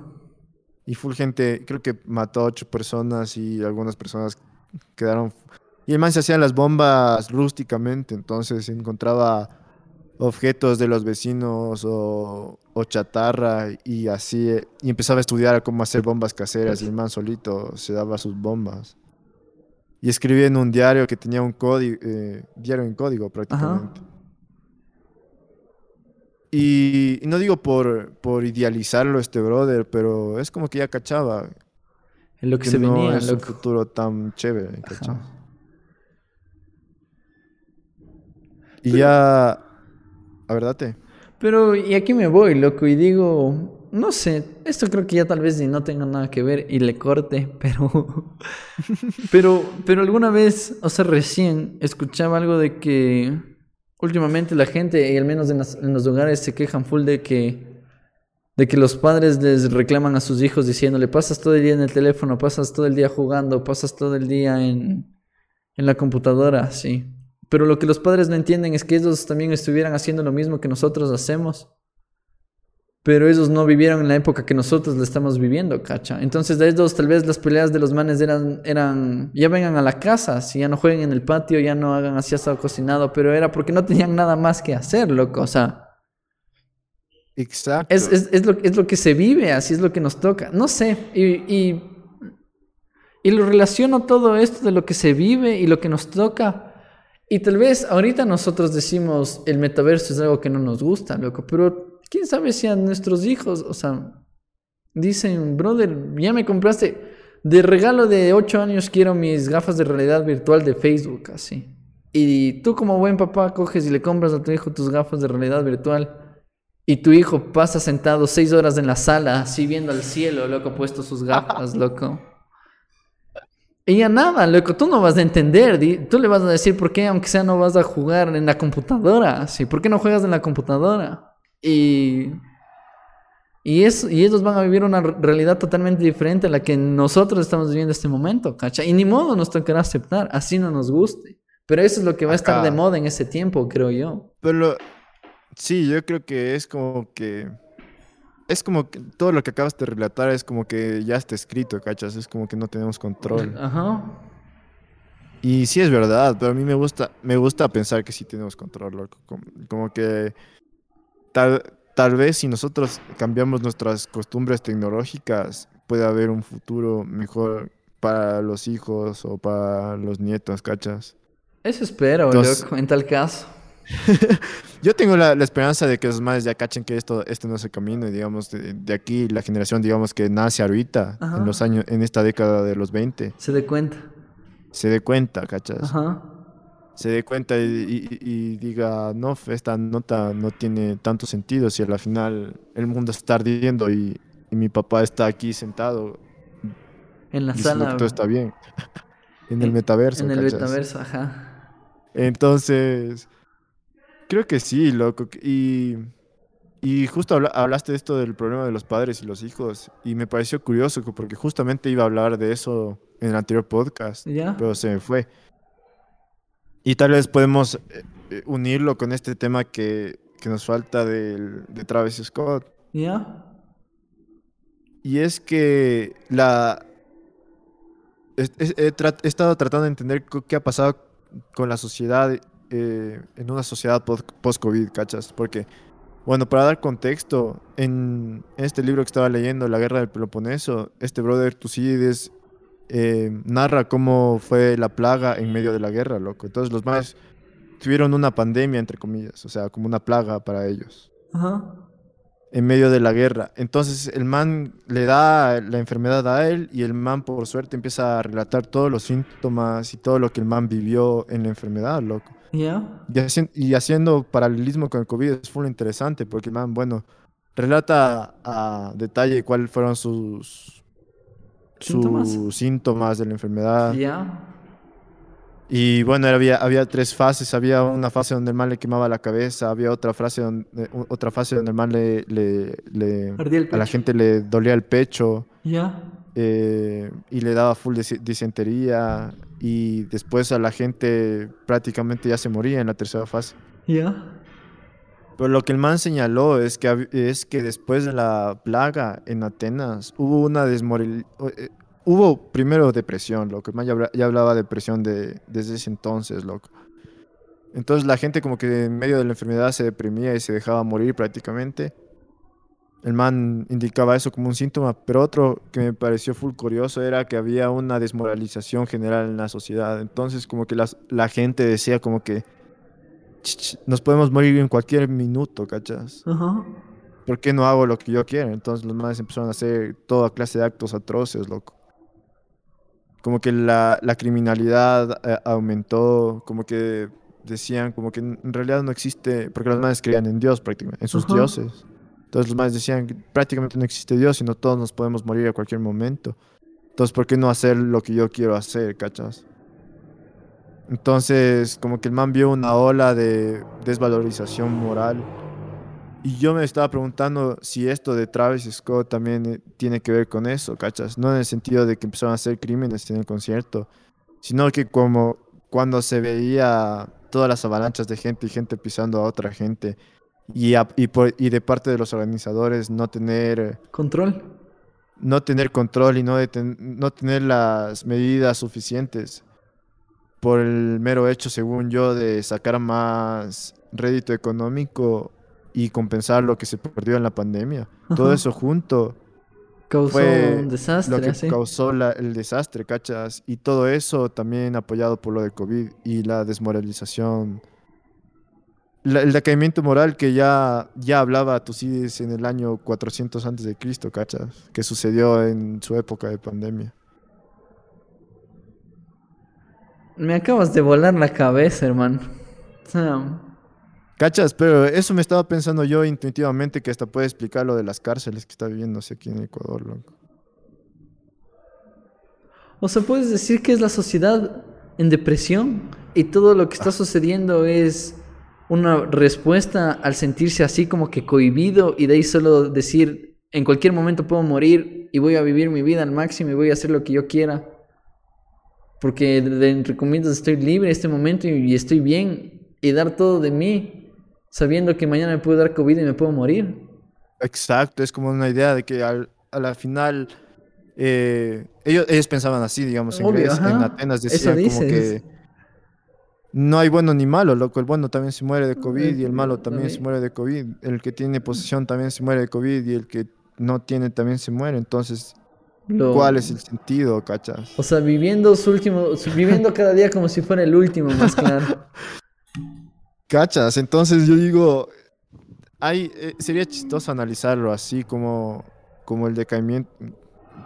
Y full gente, creo que mató a ocho personas y algunas personas quedaron... Y el man se hacían las bombas rústicamente, entonces encontraba objetos de los vecinos o, o chatarra y así, eh, y empezaba a estudiar cómo hacer bombas caseras y el man solito se daba sus bombas. Y escribía en un diario que tenía un código, diario en código prácticamente. Y, y no digo por, por idealizarlo este brother, pero es como que ya cachaba En lo que, que se no venía, es un loco. futuro tan chévere. Y ya, a ver, date. Pero, y aquí me voy, loco, y digo, no sé, esto creo que ya tal vez ni no tenga nada que ver y le corte, pero, pero, pero alguna vez, o sea, recién escuchaba algo de que últimamente la gente, y al menos en, las- en los lugares, se quejan full de que, de que los padres les reclaman a sus hijos diciéndole, pasas todo el día en el teléfono, pasas todo el día jugando, pasas todo el día en, en la computadora, sí. Pero lo que los padres no entienden es que ellos también estuvieran haciendo lo mismo que nosotros hacemos. Pero ellos no vivieron en la época que nosotros la estamos viviendo, cacha. Entonces de ellos tal vez las peleas de los manes eran, eran, ya vengan a la casa, si ya no jueguen en el patio, ya no hagan así asado cocinado, pero era porque no tenían nada más que hacer, loco. O sea, Exacto. es, es, es, lo, es lo que se vive, así es lo que nos toca. No sé, y, y, y lo relaciono todo esto de lo que se vive y lo que nos toca. Y tal vez ahorita nosotros decimos el metaverso es algo que no nos gusta, loco, pero quién sabe si a nuestros hijos, o sea, dicen, brother, ya me compraste, de regalo de 8 años quiero mis gafas de realidad virtual de Facebook, así. Y tú como buen papá coges y le compras a tu hijo tus gafas de realidad virtual. Y tu hijo pasa sentado seis horas en la sala, así viendo al cielo, loco, puesto sus gafas, loco. Ya nada, loco, tú no vas a entender. Tú le vas a decir por qué, aunque sea, no vas a jugar en la computadora. Sí, ¿por qué no juegas en la computadora? Y. Y, es, y ellos van a vivir una re- realidad totalmente diferente a la que nosotros estamos viviendo en este momento, ¿cacha? Y ni modo nos tocará aceptar, así no nos guste. Pero eso es lo que va a estar de moda en ese tiempo, creo yo. Pero lo- sí, yo creo que es como que. Es como que todo lo que acabas de relatar es como que ya está escrito, ¿cachas? Es como que no tenemos control. Ajá. Y sí es verdad, pero a mí me gusta, me gusta pensar que sí tenemos control, loco. Como, como que tal, tal vez si nosotros cambiamos nuestras costumbres tecnológicas, puede haber un futuro mejor para los hijos o para los nietos, ¿cachas? Eso espero, Entonces- loco, en tal caso. Yo tengo la, la esperanza de que los madres ya cachen que esto, este no es el camino y digamos, de, de aquí la generación, digamos, que nace ahorita, Ajá. en los años, en esta década de los 20, Se dé cuenta. se dé cuenta, ¿cachas? Ajá. se dé cuenta y, y- y diga, no, esta nota no tiene tanto sentido si a la final el mundo está ardiendo y, y mi papá está aquí sentado En la sala. que todo está bien. en el metaverso, En el ¿cachas? metaverso, ajá. Entonces, creo que sí, loco. Y, y justo habla- hablaste de esto del problema de los padres y los hijos y me pareció curioso porque justamente iba a hablar de eso en el anterior podcast. ¿Ya? pero se me fue. Y tal vez podemos eh, eh, unirlo con este tema que, que nos falta del- de Travis Scott. ¿Ya? Y es que la... He, estado tratando de entender qué ha pasado con la sociedad eh, en una sociedad post- post-COVID, ¿cachas? Porque, bueno, para dar contexto, en, en este libro que estaba leyendo, La Guerra del Peloponeso, este brother Tucídides eh, narra cómo fue la plaga en medio de la guerra, loco. Entonces los más tuvieron una pandemia, entre comillas, o sea, como una plaga para ellos Ajá. en medio de la guerra. Entonces el man le da la enfermedad a él y el man por suerte empieza a relatar todos los síntomas y todo lo que el man vivió en la enfermedad, loco. Y, haci- y haciendo paralelismo con el COVID es full interesante porque el man, bueno, relata a detalle cuáles fueron sus, ¿Síntomas? sus síntomas de la enfermedad. Y bueno, había, había tres fases. Había una fase donde el man le quemaba la cabeza, había otra, frase donde, u- otra fase donde el man le, le- le- a la gente le dolía el pecho ¿Ya? eh, y le daba full dis- disentería y después a la gente prácticamente ya se moría en la tercera fase. ¿Ya? Pero lo que el man señaló es que, es que después de la plaga en Atenas hubo una desmoralización. Hubo primero depresión, loco. El man ya, ya hablaba de depresión de, desde ese entonces, loco. Entonces la gente como que en medio de la enfermedad se deprimía y se dejaba morir prácticamente. El man indicaba eso como un síntoma, pero otro que me pareció full curioso era que había una desmoralización general en la sociedad. Entonces como que las- la gente decía como que "Ch, ch, nos podemos morir en cualquier minuto, ¿cachas? Ajá. ¿Por qué no hago lo que yo quiero? Entonces los manes empezaron a hacer toda clase de actos atroces, loco. Como que la, la criminalidad eh, aumentó, como que decían, como que en realidad no existe, porque los manes creían en Dios prácticamente, en sus dioses. Entonces los manes decían prácticamente no existe Dios, sino todos nos podemos morir a cualquier momento. Entonces, ¿por qué no hacer lo que yo quiero hacer, cachas? Entonces, como que el man vio una ola de desvalorización moral. Y yo me estaba preguntando si esto de Travis Scott también eh, tiene que ver con eso, ¿cachas? No en el sentido de que empezaron a hacer crímenes en el concierto, sino que como cuando se veía todas las avalanchas de gente y gente pisando a otra gente y, a- y, por- y de parte de los organizadores no tener, eh, ¿Control? no tener control y no, no tener las medidas suficientes por el mero hecho, según yo, de sacar más rédito económico y compensar lo que se perdió en la pandemia. Todo eso junto Causó fue un lo desastre, que así. causó la- el desastre, ¿cachas? Y todo eso también apoyado por lo del COVID y la desmoralización. La- el decaimiento moral que ya, ya hablaba Tucídides en el año 400 antes de Cristo, ¿cachas? Que sucedió en su época de pandemia. Me acabas de volar la cabeza, hermano. O sea, ¿Cachas? Pero eso me estaba pensando yo intuitivamente que hasta puede explicar lo de las cárceles que está viviéndose aquí en Ecuador, loco. o sea, puedes decir que es la sociedad en depresión y todo lo que está sucediendo es una respuesta al sentirse así como que cohibido y de ahí solo decir en cualquier momento puedo morir y voy a vivir mi vida al máximo y voy a hacer lo que yo quiera. Porque de, entre comillas estoy libre en este momento y, estoy bien y dar todo de mí sabiendo que mañana me puede dar COVID y me puedo morir. Exacto, es como una idea de que al, a la final eh, ellos, ellos pensaban así, digamos, en, Obvio, Grecia, ajá. en Atenas decían como que no hay bueno ni malo, loco, el bueno también se muere de COVID y el malo también se muere de COVID, el que tiene posesión también se muere de COVID y el que no tiene también se muere, entonces, Lo- ¿cuál es el sentido, cachas? O sea, viviendo su último, viviendo cada día como si fuera el último, más claro. Cachas, entonces yo digo, hay, eh, sería chistoso analizarlo así como, como el decaimiento,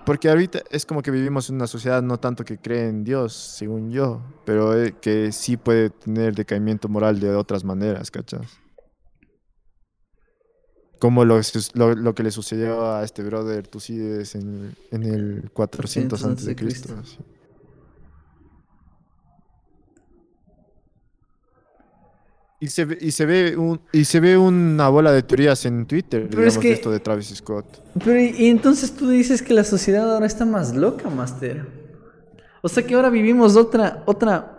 porque ahorita es como que vivimos en una sociedad no tanto que cree en Dios, según yo, pero eh, que sí puede tener decaimiento moral de otras maneras, cachas. Como lo, lo, lo que le sucedió a este brother Tucídides en, en el 400 antes de Cristo. Y se, ve, y, se ve un, y se ve una bola de teorías en Twitter, Pero es que- esto de Travis Scott. Pero y, y entonces tú dices que la sociedad ahora está más loca, Master. O sea que ahora vivimos otra, otra.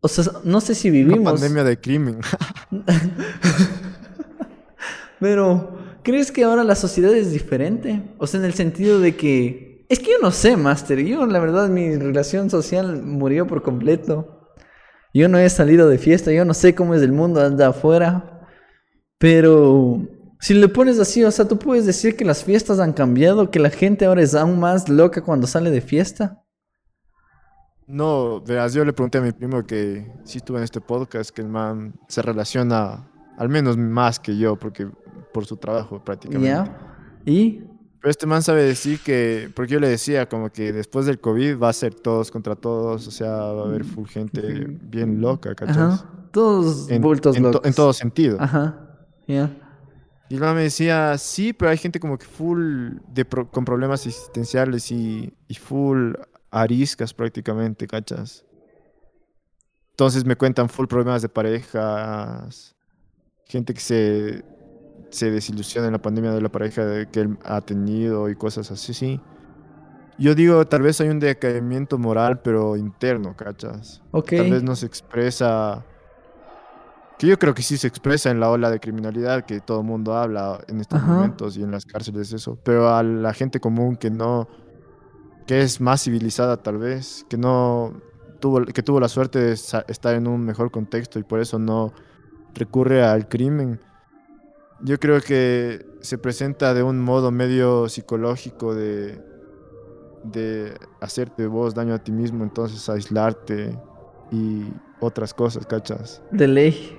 O sea, no sé si Una vivimos. pandemia de crimen. Pero, ¿crees que ahora la sociedad es diferente? O sea, en el sentido de que... Es que yo no sé, Master. Yo, la verdad, mi relación social murió por completo. Yo no he salido de fiesta, yo no sé cómo es el mundo allá afuera. Pero, si le pones así, o sea, tú puedes decir que las fiestas han cambiado, que la gente ahora es aún más loca cuando sale de fiesta. No, verás, yo le pregunté a mi primo que sí estuvo en este podcast, que el man se relaciona al menos más que yo, porque por su trabajo prácticamente. ¿Ya? ¿Y? Pero este man sabe decir que, porque yo le decía como que después del COVID va a ser todos contra todos, o sea, va a haber full gente bien loca, ¿cachas? Ajá. Todos En, bultos en to- locos. en todo sentido. Ajá. ¿Ya? Y luego me decía, sí, pero hay gente como que full de pro- con problemas existenciales y, y full ariscas prácticamente, ¿cachas? Entonces me cuentan full problemas de parejas, gente que se, se desilusiona en la pandemia de la pareja que él ha tenido y cosas así, sí. Yo digo, tal vez hay un decaimiento moral, pero interno, ¿cachas? Ok. Tal vez no se expresa. Que yo creo que sí se expresa en la ola de criminalidad que todo el mundo habla en estos Ajá. momentos y en las cárceles, eso. Pero a la gente común que no. que es más civilizada, tal vez, que no. tuvo, que tuvo la suerte de estar en un mejor contexto y por eso no recurre al crimen. Yo creo que se presenta de un modo medio psicológico de, de hacerte vos daño a ti mismo, entonces aislarte y otras cosas, ¿cachas? De ley.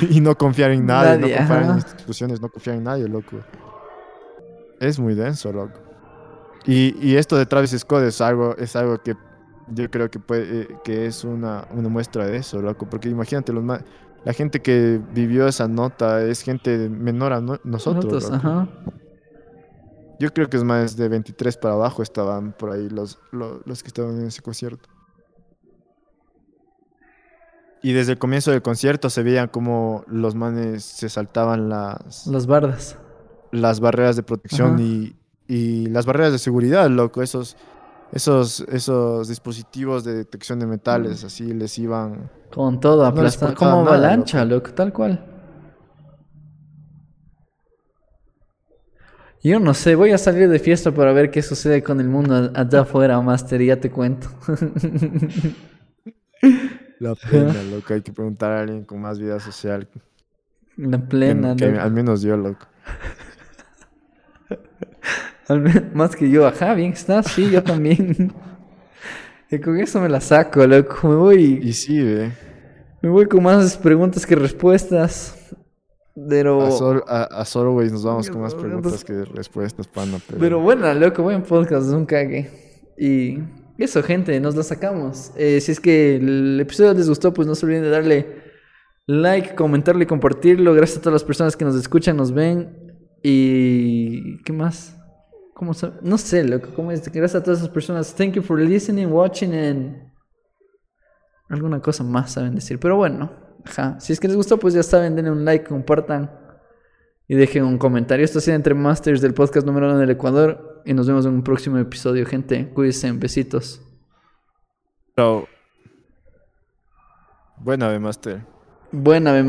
y no confiar en nadie, Nadie, no confiar en ajá. instituciones, no confiar en nadie, loco. Es muy denso, loco. Y, y esto de Travis Scott es algo, es algo que yo creo que, puede, eh, que es una, una muestra de eso, loco. Porque imagínate, los ma- la gente que vivió esa nota es gente menor a no- nosotros. Nosotros, ajá. Yo creo que es más de 23 para abajo estaban por ahí los, lo- los, que estaban en ese concierto. Y desde el comienzo del concierto se veían como los manes se saltaban las, Las bardas. las barreras de protección y, y las barreras de seguridad, loco. Esos, esos, esos dispositivos de detección de metales, así les iban... Con todo No les aplastado. importaba Como avalancha, loco, tal cual. Yo no sé, voy a salir de fiesta para ver qué sucede con el mundo allá afuera, Master, ya te cuento. La pena, loco. Hay que preguntar a alguien con más vida social. La plena, que loco. al menos yo, loco. Más que yo, ajá, bien estás, sí, yo también. Y con eso me la saco, loco. Me voy, Y sí, ve. me voy con más preguntas que respuestas. Pero, A, Sol, a, nos vamos con más preguntas que respuestas, pana. Pero, pero bueno, loco, buen podcast, un cague. Y eso, gente, nos la sacamos. Eh, si es que el episodio les gustó, pues no se olviden de darle like, comentarlo y compartirlo. Gracias a todas las personas que nos escuchan, nos ven. Y. ¿Qué más? ¿Cómo se- No sé, loco, ¿cómo es? Gracias a todas esas personas. Thank you for listening, watching and. Alguna cosa más saben decir. Pero bueno, ajá. Si es que les gustó, pues ya saben, denle un like, compartan. Y dejen un comentario. Esto ha sido Entre Masters del podcast número uno del Ecuador. Y nos vemos en un próximo episodio, gente. Cuídense, besitos. Chao. Buena, Master. Buena, Ah,